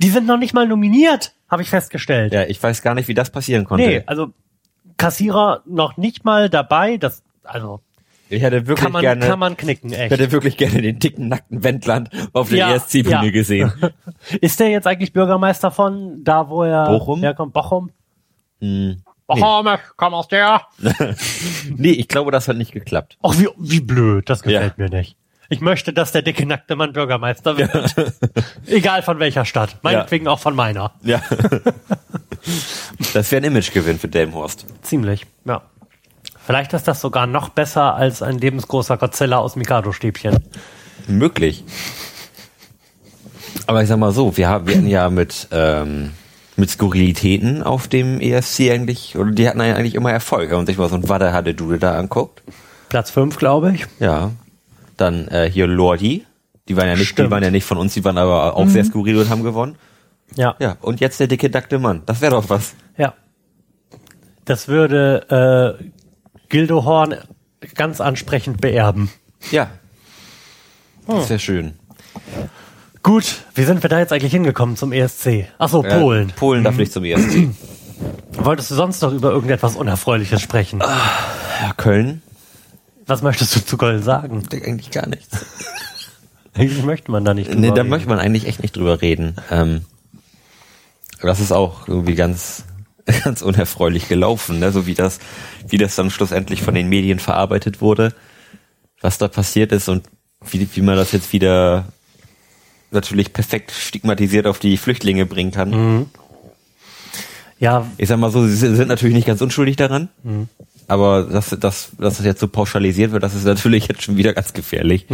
Die sind noch nicht mal nominiert, habe ich festgestellt. Ja, ich weiß gar nicht, wie das passieren konnte. nee, also Kassierer noch nicht mal dabei. Das, also Ich hätte wirklich kann man, gerne, kann man knicken, ich echt. hätte wirklich gerne den dicken, nackten Wendland auf der Ja, ESC-Bühne ja. gesehen. (laughs) Ist der jetzt eigentlich Bürgermeister von da, wo er Bochum? herkommt? Bochum? Hm. Bochum, ich komm aus der. (laughs) Nee, ich glaube, das hat nicht geklappt. Ach, wie, wie blöd, das gefällt Ja. mir nicht. Ich möchte, dass der dicke, nackte Mann Bürgermeister wird. (laughs) Egal von welcher Stadt. Meinetwegen auch von meiner. Ja. das wäre ein Imagegewinn für Delmhorst. Ziemlich, ja. Vielleicht ist das sogar noch besser als ein lebensgroßer Godzilla aus Mikado-Stäbchen. Möglich. Aber ich sag mal so, wir, haben, wir hatten ja mit, ähm, mit Skurrilitäten auf dem ESC eigentlich, oder die hatten eigentlich immer Erfolg. Wenn man sich mal so ein Wadder hatte Dude da anguckt. Platz fünf, glaube ich. Ja. Dann äh, hier Lordi. Die waren ja nicht, die Stimmt. waren ja nicht von uns, die waren aber auch sehr skurril und haben gewonnen. Ja. Ja, und jetzt der dicke, nackte Mann. Das wäre doch was. Ja. Das würde äh, Gildo Horn ganz ansprechend beerben. Ja. Das wäre schön. Gut, wie sind wir da jetzt eigentlich hingekommen zum ESC? Ach so, Äh, Polen. Polen darf nicht zum ESC. Wolltest du sonst noch über irgendetwas Unerfreuliches sprechen? Ja, Köln? Was möchtest du zu Köln sagen? Eigentlich gar nichts. (laughs) Eigentlich möchte man da nicht drüber Nee, da reden. möchte man eigentlich echt nicht drüber reden. Ähm, das ist auch irgendwie ganz, (laughs) ganz unerfreulich gelaufen, ne? so wie das, wie das dann schlussendlich von den Medien verarbeitet wurde, was da passiert ist und wie, wie man das jetzt wieder natürlich perfekt stigmatisiert auf die Flüchtlinge bringen kann. Ja, Ich sag mal so, sie sind natürlich nicht ganz unschuldig daran, aber dass, dass, dass das jetzt so pauschalisiert wird, das ist natürlich jetzt schon wieder ganz gefährlich.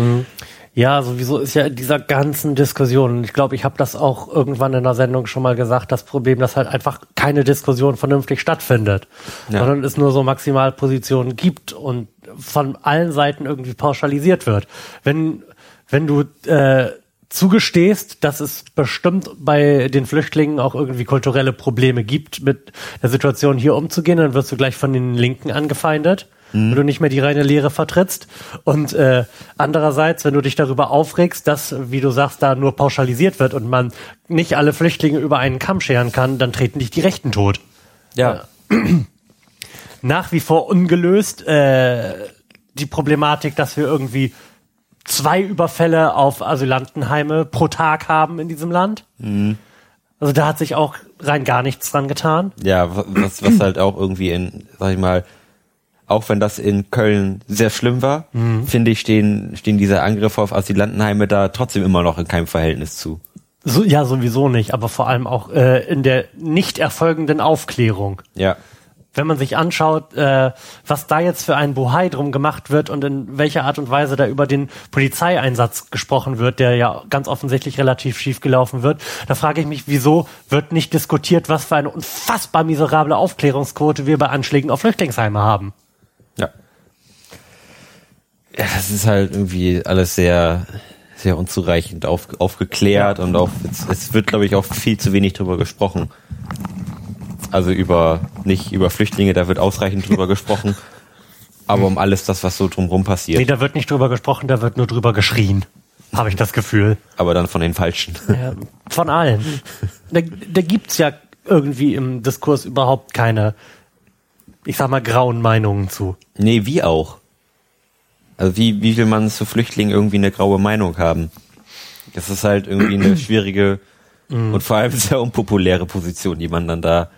Ja, sowieso ist ja in dieser ganzen Diskussion, ich glaube, ich habe das auch irgendwann in der Sendung schon mal gesagt, das Problem, dass halt einfach keine Diskussion vernünftig stattfindet, Ja. sondern es nur so Maximalpositionen gibt und von allen Seiten irgendwie pauschalisiert wird. Wenn, wenn du äh, zugestehst, dass es bestimmt bei den Flüchtlingen auch irgendwie kulturelle Probleme gibt, mit der Situation hier umzugehen, dann wirst du gleich von den Linken angefeindet, wenn du nicht mehr die reine Lehre vertrittst. Und äh, andererseits, wenn du dich darüber aufregst, dass, wie du sagst, da nur pauschalisiert wird und man nicht alle Flüchtlinge über einen Kamm scheren kann, dann treten dich die Rechten tot Ja. nach wie vor ungelöst äh, die Problematik, dass wir irgendwie zwei Überfälle auf Asylantenheime pro Tag haben in diesem Land. Also da hat sich auch rein gar nichts dran getan. Ja, wa- was, was halt auch irgendwie in, sag ich mal, auch wenn das in Köln sehr schlimm war, finde ich, stehen, stehen diese Angriffe auf Asylantenheime da trotzdem immer noch in keinem Verhältnis zu. So, ja, sowieso nicht, aber vor allem auch äh, in der nicht erfolgenden Aufklärung. Ja. Wenn man sich anschaut, äh, was da jetzt für ein Bohai drum gemacht wird und in welcher Art und Weise da über den Polizeieinsatz gesprochen wird, der ja ganz offensichtlich relativ schief gelaufen wird, da frage ich mich, wieso wird nicht diskutiert, was für eine unfassbar miserable Aufklärungsquote wir bei Anschlägen auf Flüchtlingsheime haben. Ja. Ja, das ist halt irgendwie alles sehr, sehr unzureichend auf, aufgeklärt und auch, es, es wird, glaube ich, auch viel zu wenig drüber gesprochen. Also über, nicht über Flüchtlinge, da wird ausreichend drüber gesprochen, aber um alles das, was so drumherum passiert. Nee, da wird nicht drüber gesprochen, da wird nur drüber geschrien. Habe ich das Gefühl. aber dann von den Falschen. Ja, von allen. Da, da gibt's ja irgendwie im Diskurs überhaupt keine, ich sag mal, grauen Meinungen zu. Nee, wie auch. Also wie, wie will man zu Flüchtlingen irgendwie eine graue Meinung haben? Das ist halt irgendwie eine schwierige und vor allem sehr unpopuläre Position, die man dann da.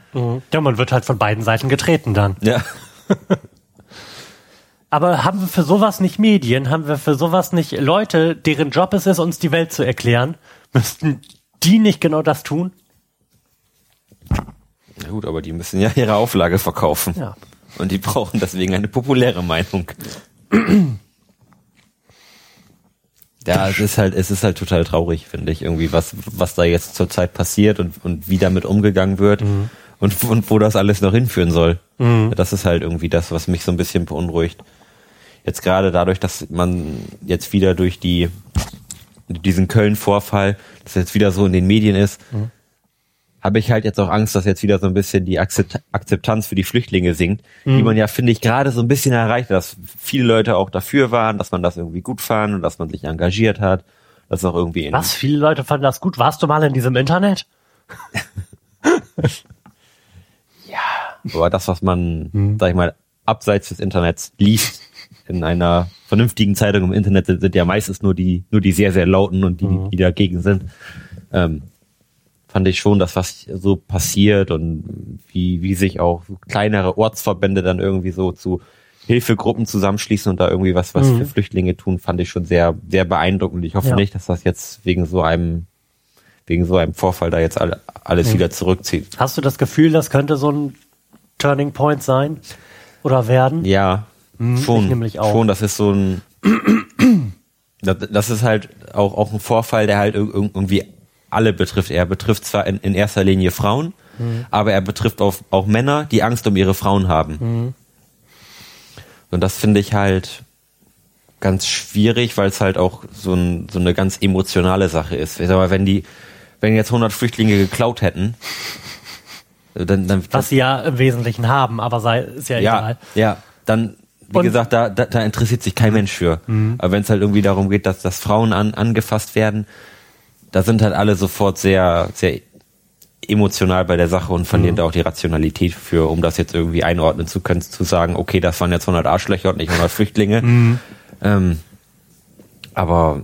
Ja, man wird halt von beiden Seiten getreten dann. Ja. (laughs) Aber haben wir für sowas nicht Medien? Haben wir für sowas nicht Leute, deren Job es ist, uns die Welt zu erklären? Müssten die nicht genau das tun? Na gut, aber die müssen ja ihre Auflage verkaufen. Ja. Und die brauchen deswegen eine populäre Meinung. (clears throat) Ja, es ist halt, es ist halt total traurig, finde ich, irgendwie, was, was da jetzt zurzeit passiert und, und wie damit umgegangen wird und, und wo das alles noch hinführen soll. Das ist halt irgendwie das, was mich so ein bisschen beunruhigt. Jetzt gerade dadurch, dass man jetzt wieder durch die, diesen Köln-Vorfall, das jetzt wieder so in den Medien ist, habe ich halt jetzt auch Angst, dass jetzt wieder so ein bisschen die Akzept Akzeptanz für die Flüchtlinge sinkt, die man ja, finde ich, gerade so ein bisschen erreicht, dass viele Leute auch dafür waren, dass man das irgendwie gut fand und dass man sich engagiert hat, dass auch irgendwie Was? Viele Leute fanden das gut. Warst du mal in diesem Internet? (laughs) Aber das, was man, mhm. sag ich mal, abseits des Internets liest, in einer vernünftigen Zeitung im Internet sind, sind ja meistens nur die, nur die sehr, sehr lauten und die, mhm. die dagegen sind. Ähm, fand ich schon, dass was so passiert und wie, wie sich auch kleinere Ortsverbände dann irgendwie so zu Hilfegruppen zusammenschließen und da irgendwie was, was mhm. für Flüchtlinge tun, fand ich schon sehr, sehr beeindruckend. Ich hoffe ja. nicht, dass das jetzt wegen so einem, wegen so einem Vorfall da jetzt alle, alles mhm. wieder zurückzieht. Hast du das Gefühl, das könnte so ein Turning Point sein? Oder werden? Ja, mhm, schon. nämlich auch. Schon, das ist so ein, (clears throat) das, das ist halt auch, auch ein Vorfall, der halt irgendwie alle betrifft. Er betrifft zwar in, in erster Linie Frauen, mhm. aber er betrifft auch, auch Männer, die Angst um ihre Frauen haben. Mhm. Und das finde ich halt ganz schwierig, weil es halt auch so, ein, so eine ganz emotionale Sache ist. Mal, wenn die, wenn jetzt 100 Flüchtlinge geklaut hätten, dann, dann was sie ja im Wesentlichen haben, aber sei ist ja, ja egal. Ja, dann wie und, gesagt, da, da, da interessiert sich kein Mensch für. Mhm. Aber wenn es halt irgendwie darum geht, dass, dass Frauen an, angefasst werden, da sind halt alle sofort sehr, sehr emotional bei der Sache und verlieren mhm. da auch die Rationalität für, um das jetzt irgendwie einordnen zu können, zu sagen, okay, das waren jetzt 100 Arschlöcher und nicht 100 Flüchtlinge. Mhm. Ähm, aber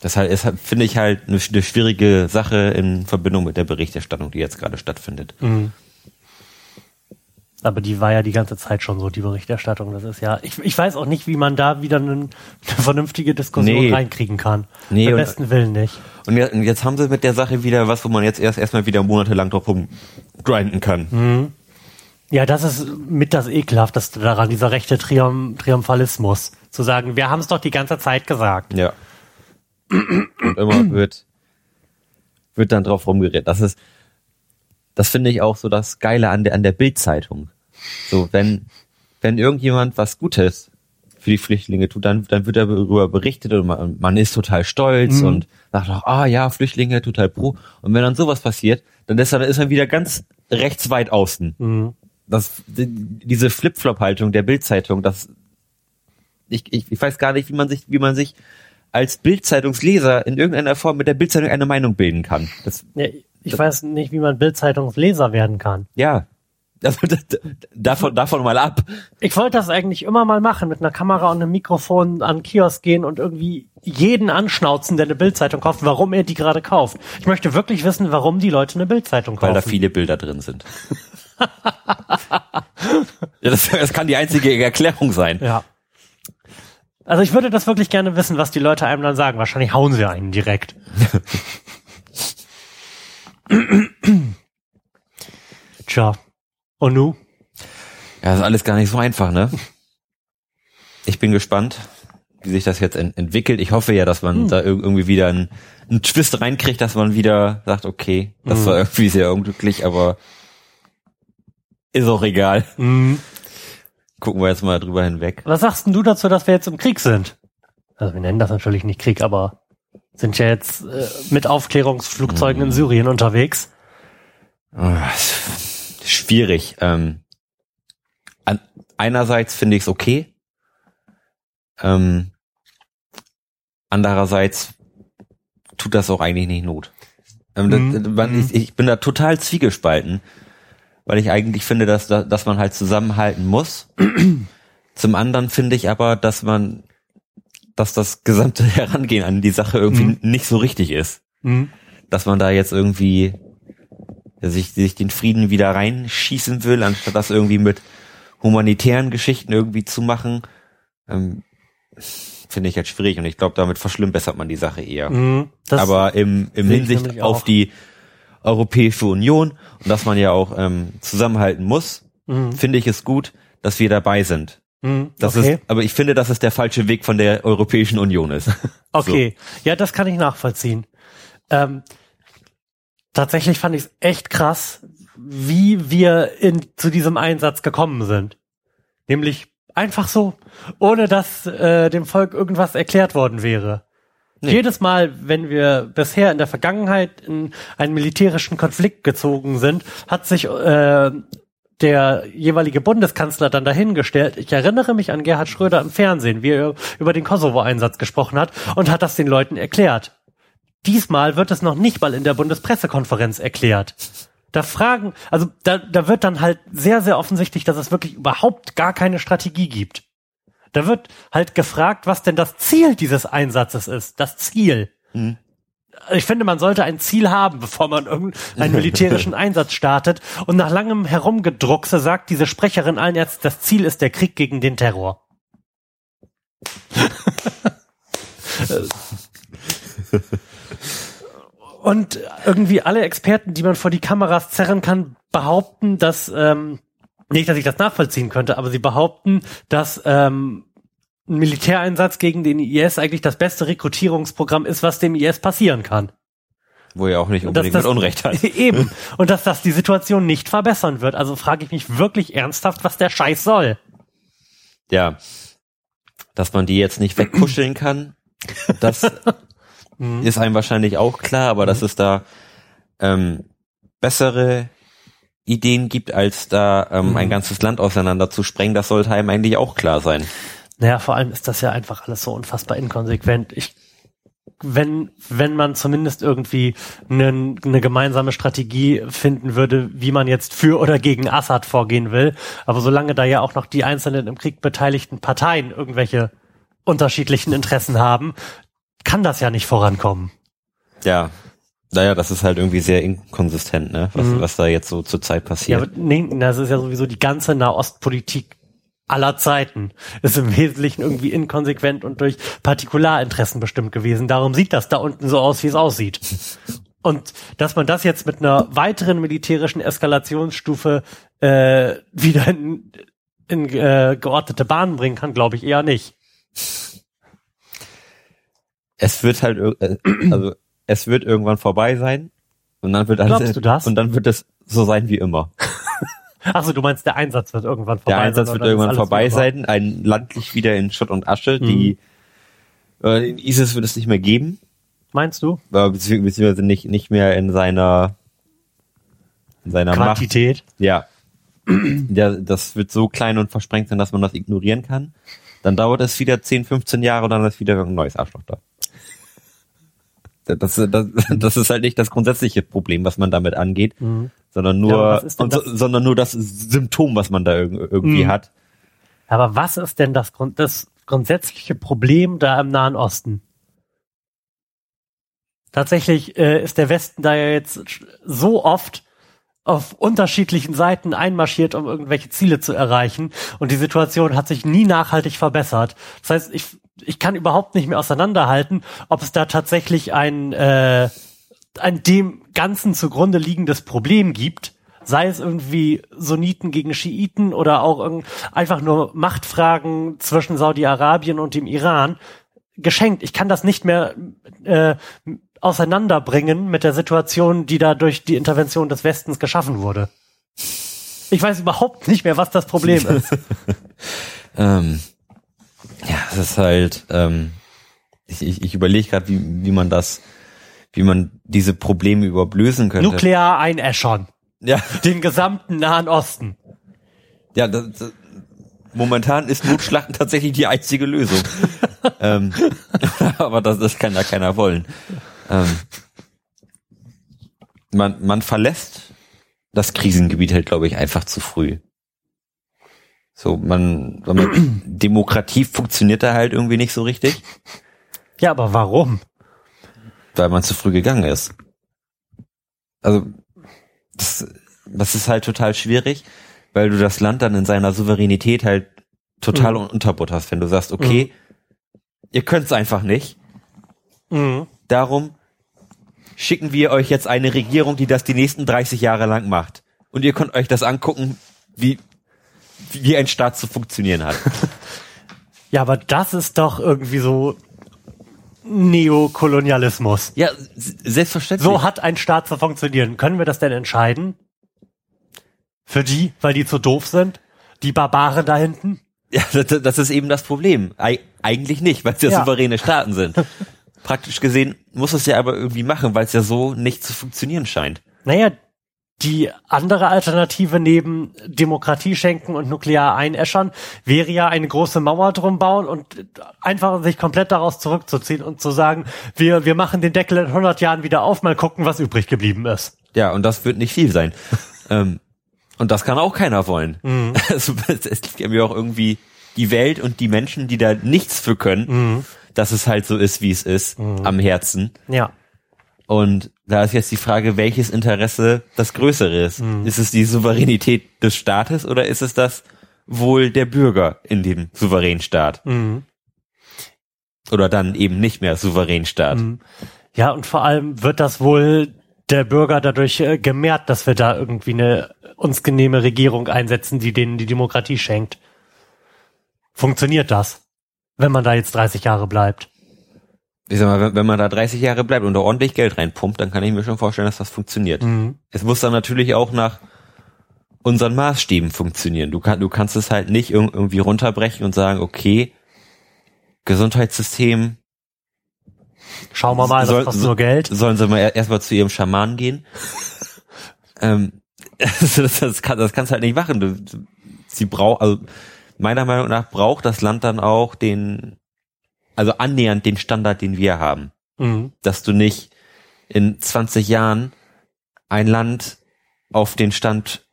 das halt ist, finde ich halt eine, eine, schwierige Sache in Verbindung mit der Berichterstattung, die jetzt gerade stattfindet. Mhm. Aber die war ja die ganze Zeit schon so, die Berichterstattung. Das ist ja, ich, ich weiß auch nicht, wie man da wieder eine, eine vernünftige Diskussion nee. reinkriegen kann. Nee, Am besten Willen nicht. Und jetzt haben sie mit der Sache wieder was, wo man jetzt erst erstmal wieder monatelang drauf rumgrinden kann. Mhm. Ja, das ist mit das Ekelhafteste daran, dieser rechte Triumph Triumphalismus. Zu sagen, wir haben es doch die ganze Zeit gesagt. Ja. Und immer wird, wird dann drauf rumgeredet. Das ist, das finde ich auch so das Geile an der, an der Bildzeitung. So, wenn, wenn irgendjemand was Gutes für die Flüchtlinge tut, dann, dann wird darüber berichtet und man, man ist total stolz mhm. und sagt auch, ah ja, Flüchtlinge, total pro. Und wenn dann sowas passiert, dann ist, dann ist man wieder ganz rechts weit außen. Mhm. Das, die, diese Flip-Flop-Haltung der Bildzeitung, das, ich, ich, ich weiß gar nicht, wie man sich, wie man sich als Bildzeitungsleser in irgendeiner Form mit der Bildzeitung eine Meinung bilden kann. Das, ja, ich weiß nicht, wie man Bildzeitungsleser werden kann. Ja. (laughs) Also, davon, davon mal ab. Ich wollte das eigentlich immer mal machen, mit einer Kamera und einem Mikrofon an den Kiosk gehen und irgendwie jeden anschnauzen, der eine Bildzeitung kauft, warum er die gerade kauft. Ich möchte wirklich wissen, warum die Leute eine Bildzeitung kaufen. Weil da viele Bilder drin sind. (laughs) ja, das, das kann die einzige Erklärung sein. Ja. Also ich würde das wirklich gerne wissen, was die Leute einem dann sagen. Wahrscheinlich hauen sie einen direkt. (laughs) Tja. Und nu? Ja, das ist alles gar nicht so einfach, ne? Ich bin gespannt, wie sich das jetzt ent entwickelt. Ich hoffe ja, dass man hm. da irgendwie wieder einen, einen Twist reinkriegt, dass man wieder sagt, okay, das hm. war irgendwie sehr unglücklich, aber ist auch egal. Hm. Gucken wir jetzt mal drüber hinweg. Was sagst denn du dazu, dass wir jetzt im Krieg sind? Also wir nennen das natürlich nicht Krieg, aber sind ja jetzt äh, mit Aufklärungsflugzeugen in hm. Syrien unterwegs. Oh, schwierig. Ähm, an, einerseits finde ich es okay. Ähm, andererseits tut das auch eigentlich nicht Not. Ähm, mhm. das, ich, ich, bin da total zwiegespalten, weil ich eigentlich finde, dass, dass man halt zusammenhalten muss. (clears throat) Zum anderen finde ich aber, dass man dass das gesamte (laughs) Herangehen an die Sache irgendwie mhm. nicht so richtig ist. Mhm. Dass man da jetzt irgendwie sich, sich den Frieden wieder reinschießen will, anstatt das irgendwie mit humanitären Geschichten irgendwie zu machen, ähm, finde ich halt schwierig und ich glaube, damit verschlimmbessert man die Sache eher. Mhm, Aber im, im Hinsicht auf die Europäische Union und dass man ja auch ähm, zusammenhalten muss, mhm. finde ich es gut, dass wir dabei sind. Mhm, das okay. ist, aber ich finde, dass es der falsche Weg von der Europäischen Union ist. (laughs) Okay, so. ja, das kann ich nachvollziehen. Ähm, tatsächlich fand ich es echt krass, wie wir in, zu diesem Einsatz gekommen sind. Nämlich einfach so, ohne dass äh, dem Volk irgendwas erklärt worden wäre. Nee. Jedes Mal, wenn wir bisher in der Vergangenheit in einen militärischen Konflikt gezogen sind, hat sich äh, der jeweilige Bundeskanzler dann dahingestellt. Ich erinnere mich an Gerhard Schröder im Fernsehen, wie er über den Kosovo-Einsatz gesprochen hat und hat das den Leuten erklärt. Diesmal wird es noch nicht mal in der Bundespressekonferenz erklärt. Da fragen, also da, da wird dann halt sehr, sehr offensichtlich, dass es wirklich überhaupt gar keine Strategie gibt. Da wird halt gefragt, was denn das Ziel dieses Einsatzes ist. Das Ziel. Mhm. Ich finde, man sollte ein Ziel haben, bevor man irgendeinen militärischen (laughs) Einsatz startet. Und nach langem Herumgedruckse sagt diese Sprecherin allen jetzt, das Ziel ist der Krieg gegen den Terror. (laughs) Und irgendwie alle Experten, die man vor die Kameras zerren kann, behaupten, dass, ähm, nicht, dass ich das nachvollziehen könnte, aber sie behaupten, dass ähm, ein Militäreinsatz gegen den IS eigentlich das beste Rekrutierungsprogramm ist, was dem IS passieren kann. Wo er auch nicht unbedingt das, mit Unrecht hat. (laughs) Eben. Und dass das die Situation nicht verbessern wird. Also frage ich mich wirklich ernsthaft, was der Scheiß soll. Ja. Dass man die jetzt nicht wegkuscheln kann, das (laughs) ist einem wahrscheinlich auch klar, aber dass es da ähm, bessere Ideen gibt, als da ähm, ein ganzes Land auseinander zu sprengen, das sollte einem eigentlich auch klar sein. Naja, vor allem ist das ja einfach alles so unfassbar inkonsequent. Ich, wenn, wenn man zumindest irgendwie eine, eine gemeinsame Strategie finden würde, wie man jetzt für oder gegen Assad vorgehen will, aber solange da ja auch noch die einzelnen im Krieg beteiligten Parteien irgendwelche unterschiedlichen Interessen haben, kann das ja nicht vorankommen. Ja. Naja, das ist halt irgendwie sehr inkonsistent, ne? Was, Mhm. was da jetzt so zurzeit Ja, passiert. aber nee, das ist ja sowieso die ganze Nahostpolitik aller Zeiten ist im Wesentlichen irgendwie inkonsequent und durch Partikularinteressen bestimmt gewesen. Darum sieht das da unten so aus, wie es aussieht. Und dass man das jetzt mit einer weiteren militärischen Eskalationsstufe äh, wieder in, in äh, geordnete Bahnen bringen kann, glaube ich eher nicht. es wird halt, äh, (clears throat) also es wird irgendwann vorbei sein und dann wird alles, Glaubst du das? und dann wird es so sein wie immer. Achso, du meinst, der Einsatz wird irgendwann vorbei Der Einsatz sein, wird irgendwann vorbei sein, ein Land liegt wieder in Schutt und Asche, Mhm. die äh, in ISIS wird es nicht mehr geben, Meinst du? äh, bezieh- beziehungsweise nicht nicht mehr in seiner in seiner Macht. Quantität. Ja. ja, das wird so klein und versprengt sein, dass man das ignorieren kann. Dann dauert es wieder 10, 15 Jahre und dann ist wieder ein neues Arschloch da. Das, das, das ist halt nicht das grundsätzliche Problem, was man damit angeht, Mhm. Ja, aber nur, denn und sondern nur das Symptom, was man da irg- irgendwie Mhm. hat. Aber was ist denn das, Grund, das grundsätzliche Problem da im Nahen Osten? Tatsächlich äh, ist der Westen da ja jetzt so oft auf unterschiedlichen Seiten einmarschiert, um irgendwelche Ziele zu erreichen. Und die Situation hat sich nie nachhaltig verbessert. Das heißt, ich, ich kann überhaupt nicht mehr auseinanderhalten, ob es da tatsächlich ein, äh, ein dem Ganzen zugrunde liegendes Problem gibt. Sei es irgendwie Sunniten gegen Schiiten oder auch einfach nur Machtfragen zwischen Saudi-Arabien und dem Iran. Geschenkt. Ich kann das nicht mehr äh, auseinanderbringen mit der Situation, die da durch die Intervention des Westens geschaffen wurde. Ich weiß überhaupt nicht mehr, was das Problem ist. (laughs) Ähm, ja, es ist halt, ähm, ich, ich, ich überlege gerade, wie, wie man das, wie man diese Probleme überhaupt lösen könnte. Nuklear einäschern. Ja, Den gesamten Nahen Osten. ja das, das, momentan ist Notschlachten tatsächlich die einzige Lösung. (laughs) ähm, (laughs) aber das, das kann da keiner wollen. Ähm, man, man verlässt das Krisengebiet halt, glaube ich, einfach zu früh. So, man, man (clears throat) Demokratie funktioniert da halt irgendwie nicht so richtig, Ja, aber warum? Weil man zu früh gegangen ist. Also, das, das ist halt total schwierig, weil du das Land dann in seiner Souveränität halt total Mhm. unterbutterst, wenn du sagst, okay, ihr könnt's einfach nicht, Mhm. darum schicken wir euch jetzt eine Regierung, die das die nächsten 30 Jahre lang macht. Und ihr könnt euch das angucken, wie, wie ein Staat zu funktionieren hat. (laughs) Ja, aber das ist doch irgendwie so Neokolonialismus. ja, selbstverständlich. So hat ein Staat zu funktionieren. Können wir das denn entscheiden? Für die, weil die zu doof sind? Die Barbaren da hinten? Ja, (laughs) das, das ist eben das Problem. Ei, eigentlich nicht, weil es ja, Ja. souveräne Staaten sind. (laughs) Praktisch gesehen muss es ja aber irgendwie machen, weil es ja so nicht zu funktionieren scheint. Naja, die andere Alternative neben Demokratie schenken und nuklear einäschern wäre ja eine große Mauer drum bauen und einfach sich komplett daraus zurückzuziehen und zu sagen, wir, wir machen den Deckel in 100 Jahren wieder auf, mal gucken, was übrig geblieben ist. Ja, und das wird nicht viel sein. (laughs) ähm, und das kann auch keiner wollen. Mhm. (laughs) Also, es liegt mir auch irgendwie die Welt und die Menschen, die da nichts für können, Mhm. dass es halt so ist, wie es ist, am Herzen. Ja. Und da ist jetzt die Frage, welches Interesse das größere ist. Mhm. Ist es die Souveränität des Staates oder ist es das Wohl der Bürger in dem souveränen Staat? Mhm. Oder dann eben nicht mehr souveränen Staat? Mhm. Ja, und vor allem wird das wohl der Bürger dadurch äh, gemehrt, dass wir da irgendwie eine uns genehme Regierung einsetzen, die denen die Demokratie schenkt. Funktioniert das, wenn man da jetzt 30 Jahre bleibt? Ich sag mal, wenn, wenn man da 30 Jahre bleibt und da ordentlich Geld reinpumpt, dann kann ich mir schon vorstellen, dass das funktioniert. Mhm. Es muss dann natürlich auch nach unseren Maßstäben funktionieren. Du, kann, du kannst es halt nicht irg irgendwie runterbrechen und sagen, okay, Gesundheitssystem, Schauen wir mal, Soll- das kostet so- nur Geld. sollen sie mal er- erstmal zu ihrem Schaman gehen. (laughs) ähm, (laughs) das, das, kann, das kannst du halt nicht machen. Du- sie braucht, also meiner Meinung nach braucht das Land dann auch den, also annähernd den Standard, den wir haben. Mhm. Dass du nicht in 20 Jahren ein Land auf den Stand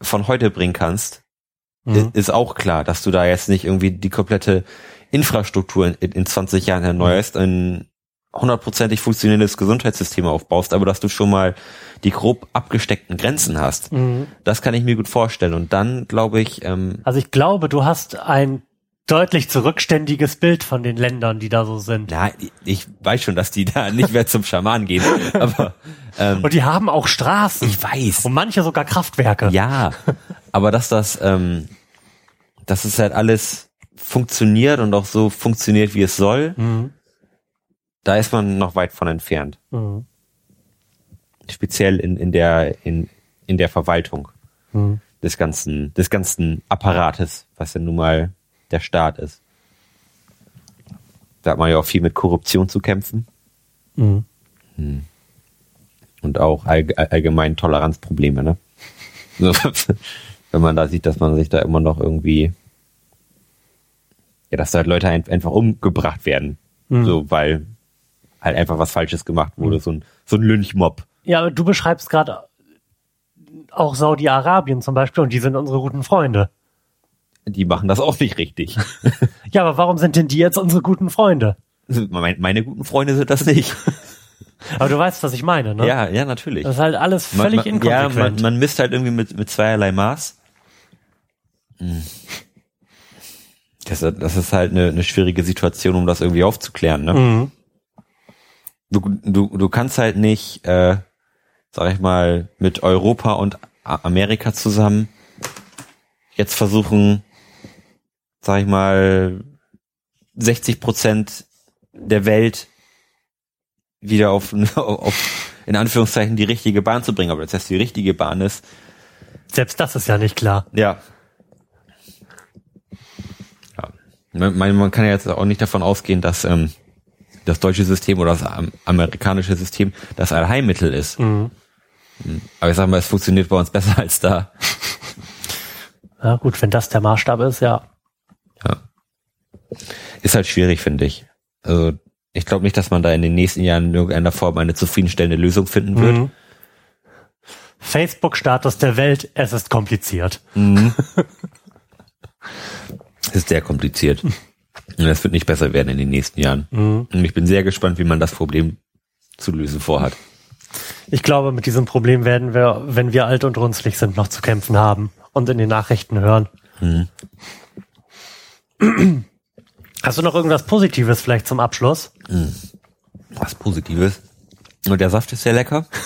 von heute bringen kannst, Mhm. ist auch klar, dass du da jetzt nicht irgendwie die komplette Infrastruktur in, in 20 Jahren erneuerst, ein hundertprozentig funktionierendes Gesundheitssystem aufbaust, aber dass du schon mal die grob abgesteckten Grenzen hast. Mhm. Das kann ich mir gut vorstellen. Und dann glaube ich, ähm, Also ich glaube, du hast ein deutlich zurückständiges Bild von den Ländern, die da so sind. ja, ich weiß schon, dass die da nicht mehr zum Schaman gehen, (laughs) aber ähm, Und die haben auch Straßen. ich weiß. Und manche sogar Kraftwerke. Ja, aber dass das, ähm, dass es halt alles funktioniert und auch so funktioniert, wie es soll, Mhm. da ist man noch weit von entfernt. Mhm. Speziell in, in der, in, in der Verwaltung Mhm. des ganzen, des ganzen Apparates, was ja nun mal der Staat ist. Da hat man ja auch viel mit Korruption zu kämpfen Mhm. und auch all, allgemein Toleranzprobleme, ne? (laughs) Wenn man da sieht, dass man sich da immer noch irgendwie, ja, dass da halt Leute ein, einfach umgebracht werden, Mhm. so, weil halt einfach was Falsches gemacht wurde, so ein, so ein Lynchmob. Ja, aber du beschreibst gerade auch Saudi-Arabien zum Beispiel und die sind unsere guten Freunde. Die machen das auch nicht richtig. (laughs) Ja, aber warum sind denn die jetzt unsere guten Freunde? meine, meine guten Freunde sind das nicht. Aber du weißt, was ich meine, ne? Ja, ja, natürlich. Das ist halt alles Man- völlig man, Ja, inkonsequent. man, man misst halt irgendwie mit, mit zweierlei Maß. Hm. Das, das ist halt eine, eine schwierige Situation, um das irgendwie aufzuklären. Ne? mhm. Du, du, du kannst halt nicht, äh, sag ich mal, mit Europa und Amerika zusammen jetzt versuchen, sag ich mal, 60 Prozent der Welt wieder auf, (laughs) auf, in Anführungszeichen, die richtige Bahn zu bringen. Aber das heißt, die richtige Bahn ist, Selbst das ist ja nicht klar. ja. ja. Man, man kann ja jetzt auch nicht davon ausgehen, dass ähm, das deutsche System oder das am- amerikanische System das Allheilmittel ist. Mhm. Aber ich sag mal, es funktioniert bei uns besser als da. Ja, gut, wenn das der Maßstab ist, ja. Ja. Ist halt schwierig, finde ich. Also ich glaube nicht, dass man da in den nächsten Jahren in irgendeiner Form eine zufriedenstellende Lösung finden wird. Mhm. Facebook-Status der Welt, es ist kompliziert. (laughs) Ist sehr kompliziert. Und es wird nicht besser werden in den nächsten Jahren. Mhm. Und ich bin sehr gespannt, wie man das Problem zu lösen vorhat. Ich glaube, mit diesem Problem werden wir, wenn wir alt und runzlig sind, noch zu kämpfen haben und in den Nachrichten hören. Mhm. Hast du noch irgendwas Positives vielleicht zum Abschluss? Was Positives. Und der Saft ist sehr lecker. (laughs)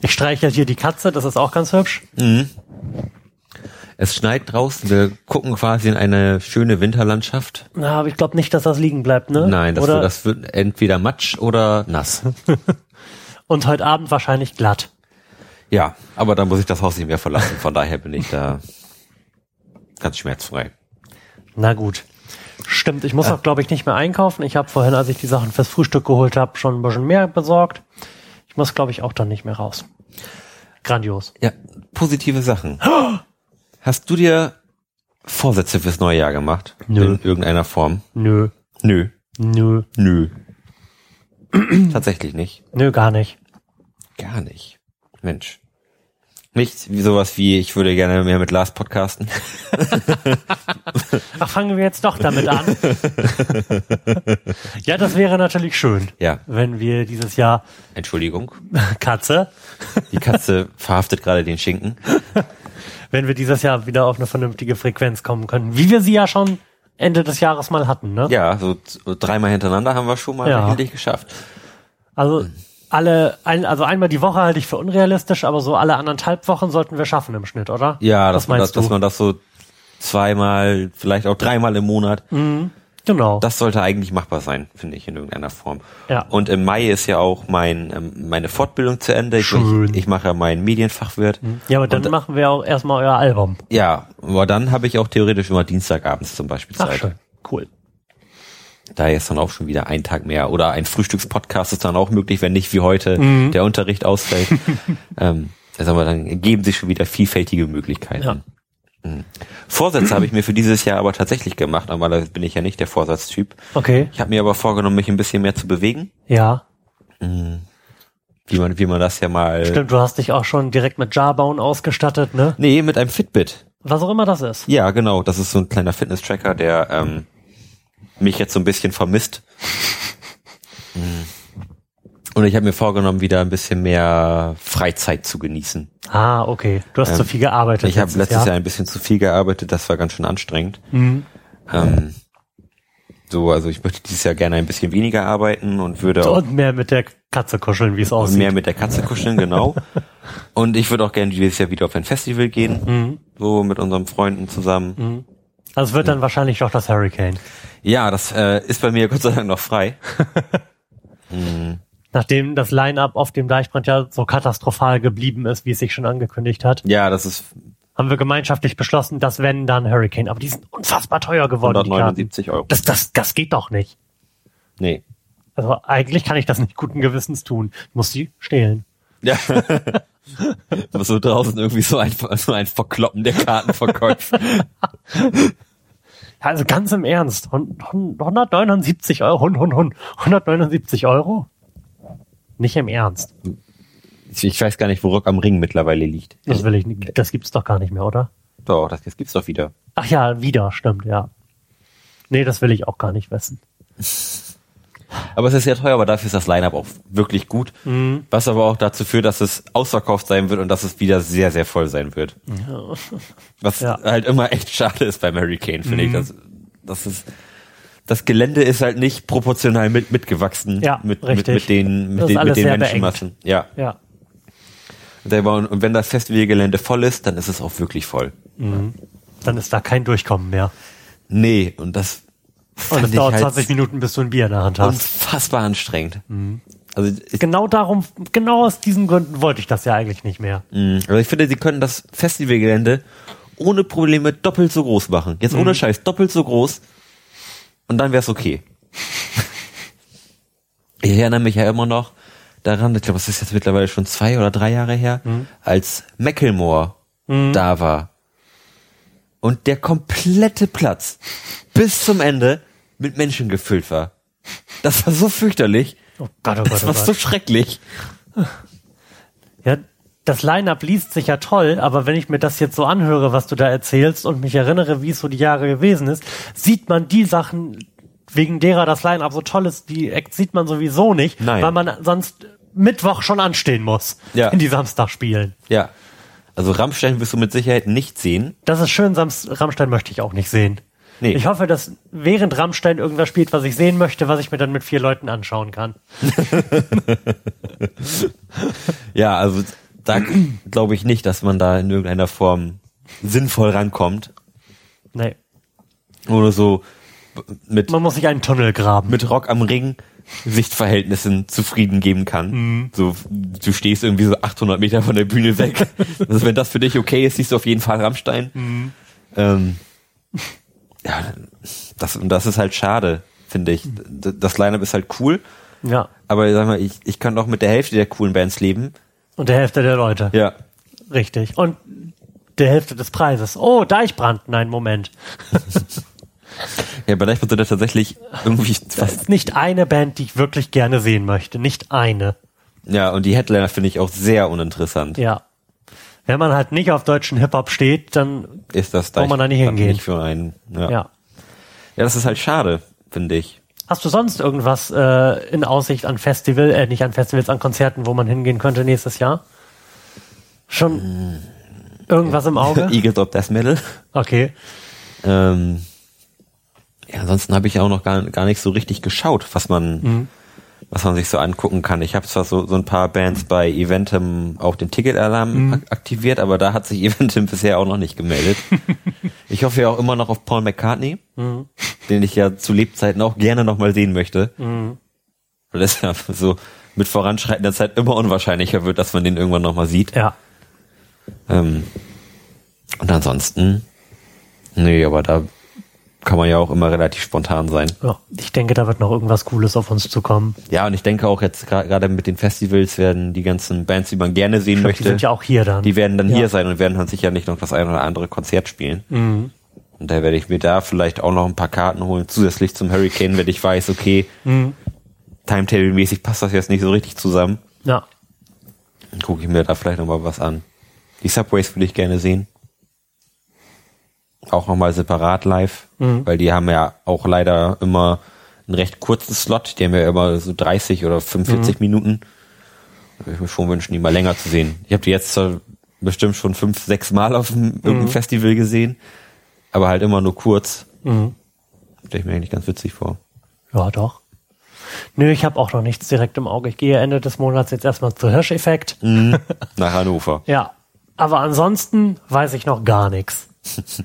Ich streiche hier die Katze, das ist auch ganz hübsch. Es schneit draußen. Wir gucken quasi in eine schöne Winterlandschaft. Na, aber ich glaube nicht, dass das liegen bleibt, ne? Nein, das, wird, das wird entweder Matsch oder nass. (laughs) und heute Abend wahrscheinlich glatt. Ja, aber dann muss ich das Haus nicht mehr verlassen. Von daher bin ich da (laughs) ganz schmerzfrei. Na gut. Stimmt, ich muss auch, glaube ich, nicht mehr einkaufen. Ich habe vorhin, als ich die Sachen fürs Frühstück geholt habe, schon ein bisschen mehr besorgt. Ich muss, glaube ich, auch dann nicht mehr raus. Grandios. Ja, positive Sachen. Hast du dir Vorsätze fürs neue Jahr gemacht? Nö. In irgendeiner Form? Nö, Nö. nö, Nö. Tatsächlich nicht. nö, gar nicht. Gar nicht. Mensch. Nicht sowas wie, ich würde gerne mehr mit Lars podcasten. (laughs) Ach, fangen wir jetzt doch damit an. (laughs) ja, das wäre natürlich schön, Ja, wenn wir dieses Jahr Entschuldigung. (laughs) Katze, Die Katze verhaftet gerade den Schinken. wenn wir dieses Jahr wieder auf eine vernünftige Frequenz kommen können, wie wir sie ja schon Ende des Jahres mal hatten, ne? Ja, so dreimal hintereinander haben wir schon mal Ja. endlich geschafft. Also alle, ein, also einmal die Woche halte ich für unrealistisch, aber so alle anderthalb Wochen sollten wir schaffen im Schnitt, oder? Ja, dass man, das, dass man das so zweimal, vielleicht auch dreimal im Monat, Genau. das sollte eigentlich machbar sein, finde ich, in irgendeiner Form. Ja. Und im Mai ist ja auch mein, ähm, meine Fortbildung zu Ende. Ich, Schön. ich, ich mache ja meinen Medienfachwirt. ja, aber dann Und- machen wir auch erstmal euer Album. Ja, aber dann habe ich auch theoretisch immer Dienstagabends zum Beispiel Ach, Zeit. schön. Cool. Da ist dann auch schon wieder ein Tag mehr. Oder ein Frühstückspodcast ist dann auch möglich, wenn nicht wie heute Mhm. der Unterricht ausfällt. (laughs) ähm, also aber dann ergeben sich schon wieder vielfältige Möglichkeiten. Ja. Mhm. Vorsätze habe ich mir für dieses Jahr aber tatsächlich gemacht, aber da bin ich ja nicht der Vorsatztyp. Okay. Ich habe mir aber vorgenommen, mich ein bisschen mehr zu bewegen, Ja. wie man, wie man das ja mal. Stimmt, du hast dich auch schon direkt mit Jawbone ausgestattet, ne? Nee, mit einem Fitbit. Was auch immer das ist. Ja, genau. Das ist so ein kleiner Fitness-Tracker, der ähm, mich jetzt so ein bisschen vermisst. (laughs) Und ich habe mir vorgenommen, wieder ein bisschen mehr Freizeit zu genießen. Ah, okay. Du hast Ähm, zu viel gearbeitet. Ich habe letztes Jahr ein bisschen zu viel gearbeitet, das war ganz schön anstrengend. Mhm. Ähm, so, also ich möchte dieses Jahr gerne ein bisschen weniger arbeiten und würde auch Und mehr mit der Katze kuscheln, wie es aussieht. mehr mit der Katze kuscheln, genau. (laughs) und ich würde auch gerne dieses Jahr wieder auf ein Festival gehen, Mhm. so mit unseren Freunden zusammen. Also es wird dann wahrscheinlich doch das Hurricane. Ja, das äh, ist bei mir Gott sei Dank noch frei. (laughs) Nachdem das Line-Up auf dem Deichbrand ja so katastrophal geblieben ist, wie es sich schon angekündigt hat, Ja, das ist haben wir gemeinschaftlich beschlossen, dass wenn dann Hurricane. Aber die sind unfassbar teuer geworden. die Karten. 179 Euro. Das, das, das geht doch nicht. Nee. Also eigentlich kann ich das nicht guten Gewissens tun. Ich muss die stehlen. Ja. (laughs) Aber so draußen irgendwie so ein, so ein Verkloppen der Kartenverkäufe. (laughs) Also ganz im Ernst. Hund- hund- 179 Euro. hund- hund- hund- 179 Euro? Nicht im Ernst. Ich, ich weiß gar nicht, wo Rock am Ring mittlerweile liegt. Das will ich nicht. Das gibt's doch gar nicht mehr, oder? Doch, das, das gibt's doch wieder. Ach ja, wieder, stimmt, ja. Nee, das will ich auch gar nicht wissen. (laughs) Aber es ist sehr teuer, aber dafür ist das Line-Up auch wirklich gut. Mhm. Was aber auch dazu führt, dass es ausverkauft sein wird und dass es wieder sehr, sehr voll sein wird. Was Ja. Mhm. halt immer echt schade ist beim Hurricane, finde ich. Das, das ist, das Gelände ist halt nicht proportional mit, mitgewachsen Ja, mit, mit, richtig. mit den, mit den, mit den Menschenmassen. Ja. Ja. Und, wenn das Festivalgelände voll ist, dann ist es auch wirklich voll. Dann ist da kein Durchkommen mehr. Nee, und das Und es dauert halt 20 Minuten, bis du ein Bier in der Hand hast. unfassbar anstrengend. Also, ich, Genau darum, genau aus diesen Gründen wollte ich das ja eigentlich nicht mehr. mh, also ich finde, sie können das Festivalgelände ohne Probleme doppelt so groß machen. Jetzt ohne Scheiß, doppelt so groß. Und dann wär's okay. (laughs) ich erinnere mich ja immer noch daran, ich glaube, es ist jetzt mittlerweile schon zwei oder drei Jahre her, als Macklemore da war. Und der komplette Platz bis zum Ende mit Menschen gefüllt war. Das war so fürchterlich. Oh Gott, oh Das Gott, war oh so Gott. schrecklich. Ja, das Line-Up liest sich ja toll, aber wenn ich mir das jetzt so anhöre, was du da erzählst und mich erinnere, wie es so die Jahre gewesen ist, sieht man die Sachen, wegen derer das Line-Up so toll ist, die Acts sieht man sowieso nicht, Nein. weil man sonst Mittwoch schon anstehen muss, Ja. wenn die Samstag spielen. Ja. Also Rammstein wirst du mit Sicherheit nicht sehen. Das ist schön, Sams Rammstein möchte ich auch nicht sehen. Nee. Ich hoffe, dass während Rammstein irgendwas spielt, was ich sehen möchte, was ich mir dann mit vier Leuten anschauen kann. (laughs) Ja, also da glaube ich nicht, dass man da in irgendeiner Form sinnvoll rankommt. Nee. Oder so mit, Man muss sich einen Tunnel graben. mit Rock am Ring Sichtverhältnissen zufrieden geben kann. So, du stehst irgendwie so 800 Meter von der Bühne weg. (laughs) also wenn das für dich okay ist, siehst du auf jeden Fall Rammstein. Ähm, ja, das, und das ist halt schade, finde ich. Das Line-Up ist halt cool, Ja. aber sag mal, ich, ich kann doch mit der Hälfte der coolen Bands leben. Und der Hälfte der Leute. Ja. Richtig. Und der Hälfte des Preises. Oh, Deichbrand. Nein, Moment. Ja, bei Deichbrand sind da tatsächlich irgendwie (laughs) Das ist nicht eine Band, die ich wirklich gerne sehen möchte. Nicht eine. Ja, und die Headliner finde ich auch sehr uninteressant. Ja. Wenn man halt nicht auf deutschen Hip-Hop steht, dann Ist das Braucht man da nicht hingehen. Nicht für einen. Ja. ja. ja. das ist halt schade, finde ich. Hast du sonst irgendwas äh, in Aussicht an Festival, äh, nicht an Festivals, an Konzerten, wo man hingehen könnte nächstes Jahr? Schon irgendwas im Auge? (laughs) Eagles of Death Metal. Okay. Ähm, ja, ansonsten habe ich auch noch gar, gar nicht so richtig geschaut, was man, Mhm. Was man sich so angucken kann. Ich habe zwar so, so ein paar Bands bei Eventim auch den Ticketalarm Mhm. ak aktiviert, aber da hat sich (laughs) Eventim bisher auch noch nicht gemeldet. (laughs) ich hoffe ja auch immer noch auf Paul McCartney, Mhm. den ich ja zu Lebzeiten auch gerne noch mal sehen möchte. Mhm. Weil es ja (laughs) so mit voranschreitender Zeit immer unwahrscheinlicher wird, dass man den irgendwann noch mal sieht. Ja. Ähm, und ansonsten, nee, aber da kann man ja auch immer relativ spontan sein. ja. Ich denke, da wird noch irgendwas Cooles auf uns zukommen. Ja, und ich denke auch jetzt gerade mit den Festivals werden die ganzen Bands, die man gerne sehen glaub, möchte, die sind ja auch hier dann. die werden dann Ja. hier sein und werden dann sicher nicht noch das ein oder andere Konzert spielen. Mhm. Und da werde ich mir da vielleicht auch noch ein paar Karten holen, zusätzlich zum Hurricane, wenn ich weiß, okay, Mhm. Timetable-mäßig passt das jetzt nicht so richtig zusammen. Ja. Dann gucke ich mir da vielleicht noch mal was an. Die Subways würde ich gerne sehen. Auch nochmal separat live, Mhm. weil die haben ja auch leider immer einen recht kurzen Slot. Die haben ja immer so 30 oder 45 Minuten. Da würde ich mir schon wünschen, die mal länger zu sehen. Ich habe die jetzt bestimmt schon fünf, sechs Mal auf einem irgendeinem Festival gesehen, aber halt immer nur kurz. Mhm. Stelle ich mir eigentlich ganz witzig vor. Ja, doch. Nö, ich habe auch noch nichts direkt im Auge. Ich gehe Ende des Monats jetzt erstmal zu Hirscheffekt. (laughs) Nach Hannover. Ja. Aber ansonsten weiß ich noch gar nichts. (laughs)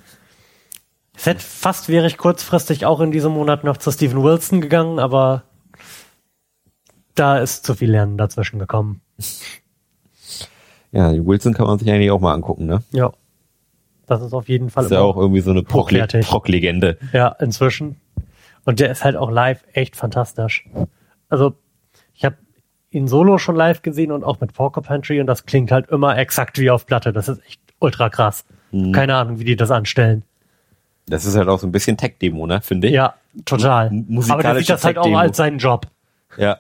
Es hätte fast wäre ich kurzfristig auch in diesem Monat noch zu Steven Wilson gegangen, aber da ist zu viel Lernen dazwischen gekommen. Ja, die Wilson kann man sich eigentlich auch mal angucken, ne? Ja. Das ist auf jeden Fall Ist ja auch irgendwie so eine. Proc-Legende. Ja, inzwischen. Und der ist halt auch live echt fantastisch. Also, ich habe ihn solo schon live gesehen und auch mit Porcupine und das klingt halt immer exakt wie auf Platte. Das ist echt ultra krass. Keine Ahnung, wie die das anstellen. Das ist halt auch so ein bisschen Tech-Demo, ne, finde ich. Ja, total. M- Aber der sieht das halt auch als seinen Job. Ja.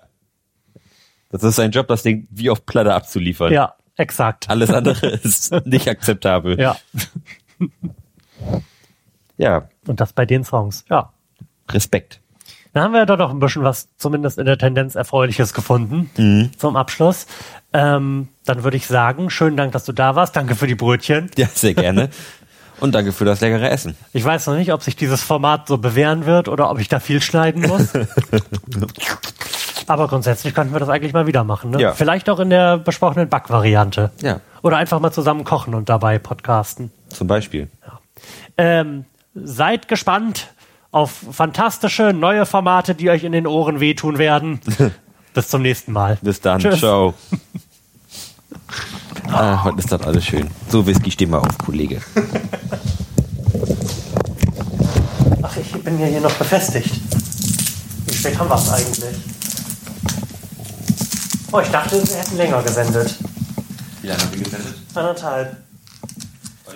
Das ist sein Job, das Ding wie auf Platte abzuliefern. Ja, exakt. Alles andere (laughs) ist nicht akzeptabel. Ja, ja, und das bei den Songs. Ja. Respekt. Da haben wir doch noch ein bisschen was, zumindest in der Tendenz Erfreuliches gefunden Mhm. zum Abschluss. Ähm, dann würde ich sagen, schönen Dank, dass du da warst. Danke für die Brötchen. Ja, sehr gerne. (laughs) Und danke für das leckere Essen. Ich weiß noch nicht, ob sich dieses Format so bewähren wird oder ob ich da viel schneiden muss. (laughs) Aber grundsätzlich könnten wir das eigentlich mal wieder machen. Ne? Ja. Vielleicht auch in der besprochenen Backvariante. Ja. Oder einfach mal zusammen kochen und dabei podcasten. Zum Beispiel. Ähm, seid gespannt auf fantastische neue Formate, die euch in den Ohren wehtun werden. (laughs) Bis zum nächsten Mal. Bis dann. Tschüss. Ciao. (laughs) Ah, heute ist das alles schön. So, Whisky, steh mal auf, Kollege. Ach, ich bin ja hier noch befestigt. Wie spät haben wir es eigentlich? Oh, ich dachte, wir hätten länger gesendet. Wie lange haben wir gesendet? Anderthalb.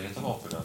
Jetzt aber auch wieder.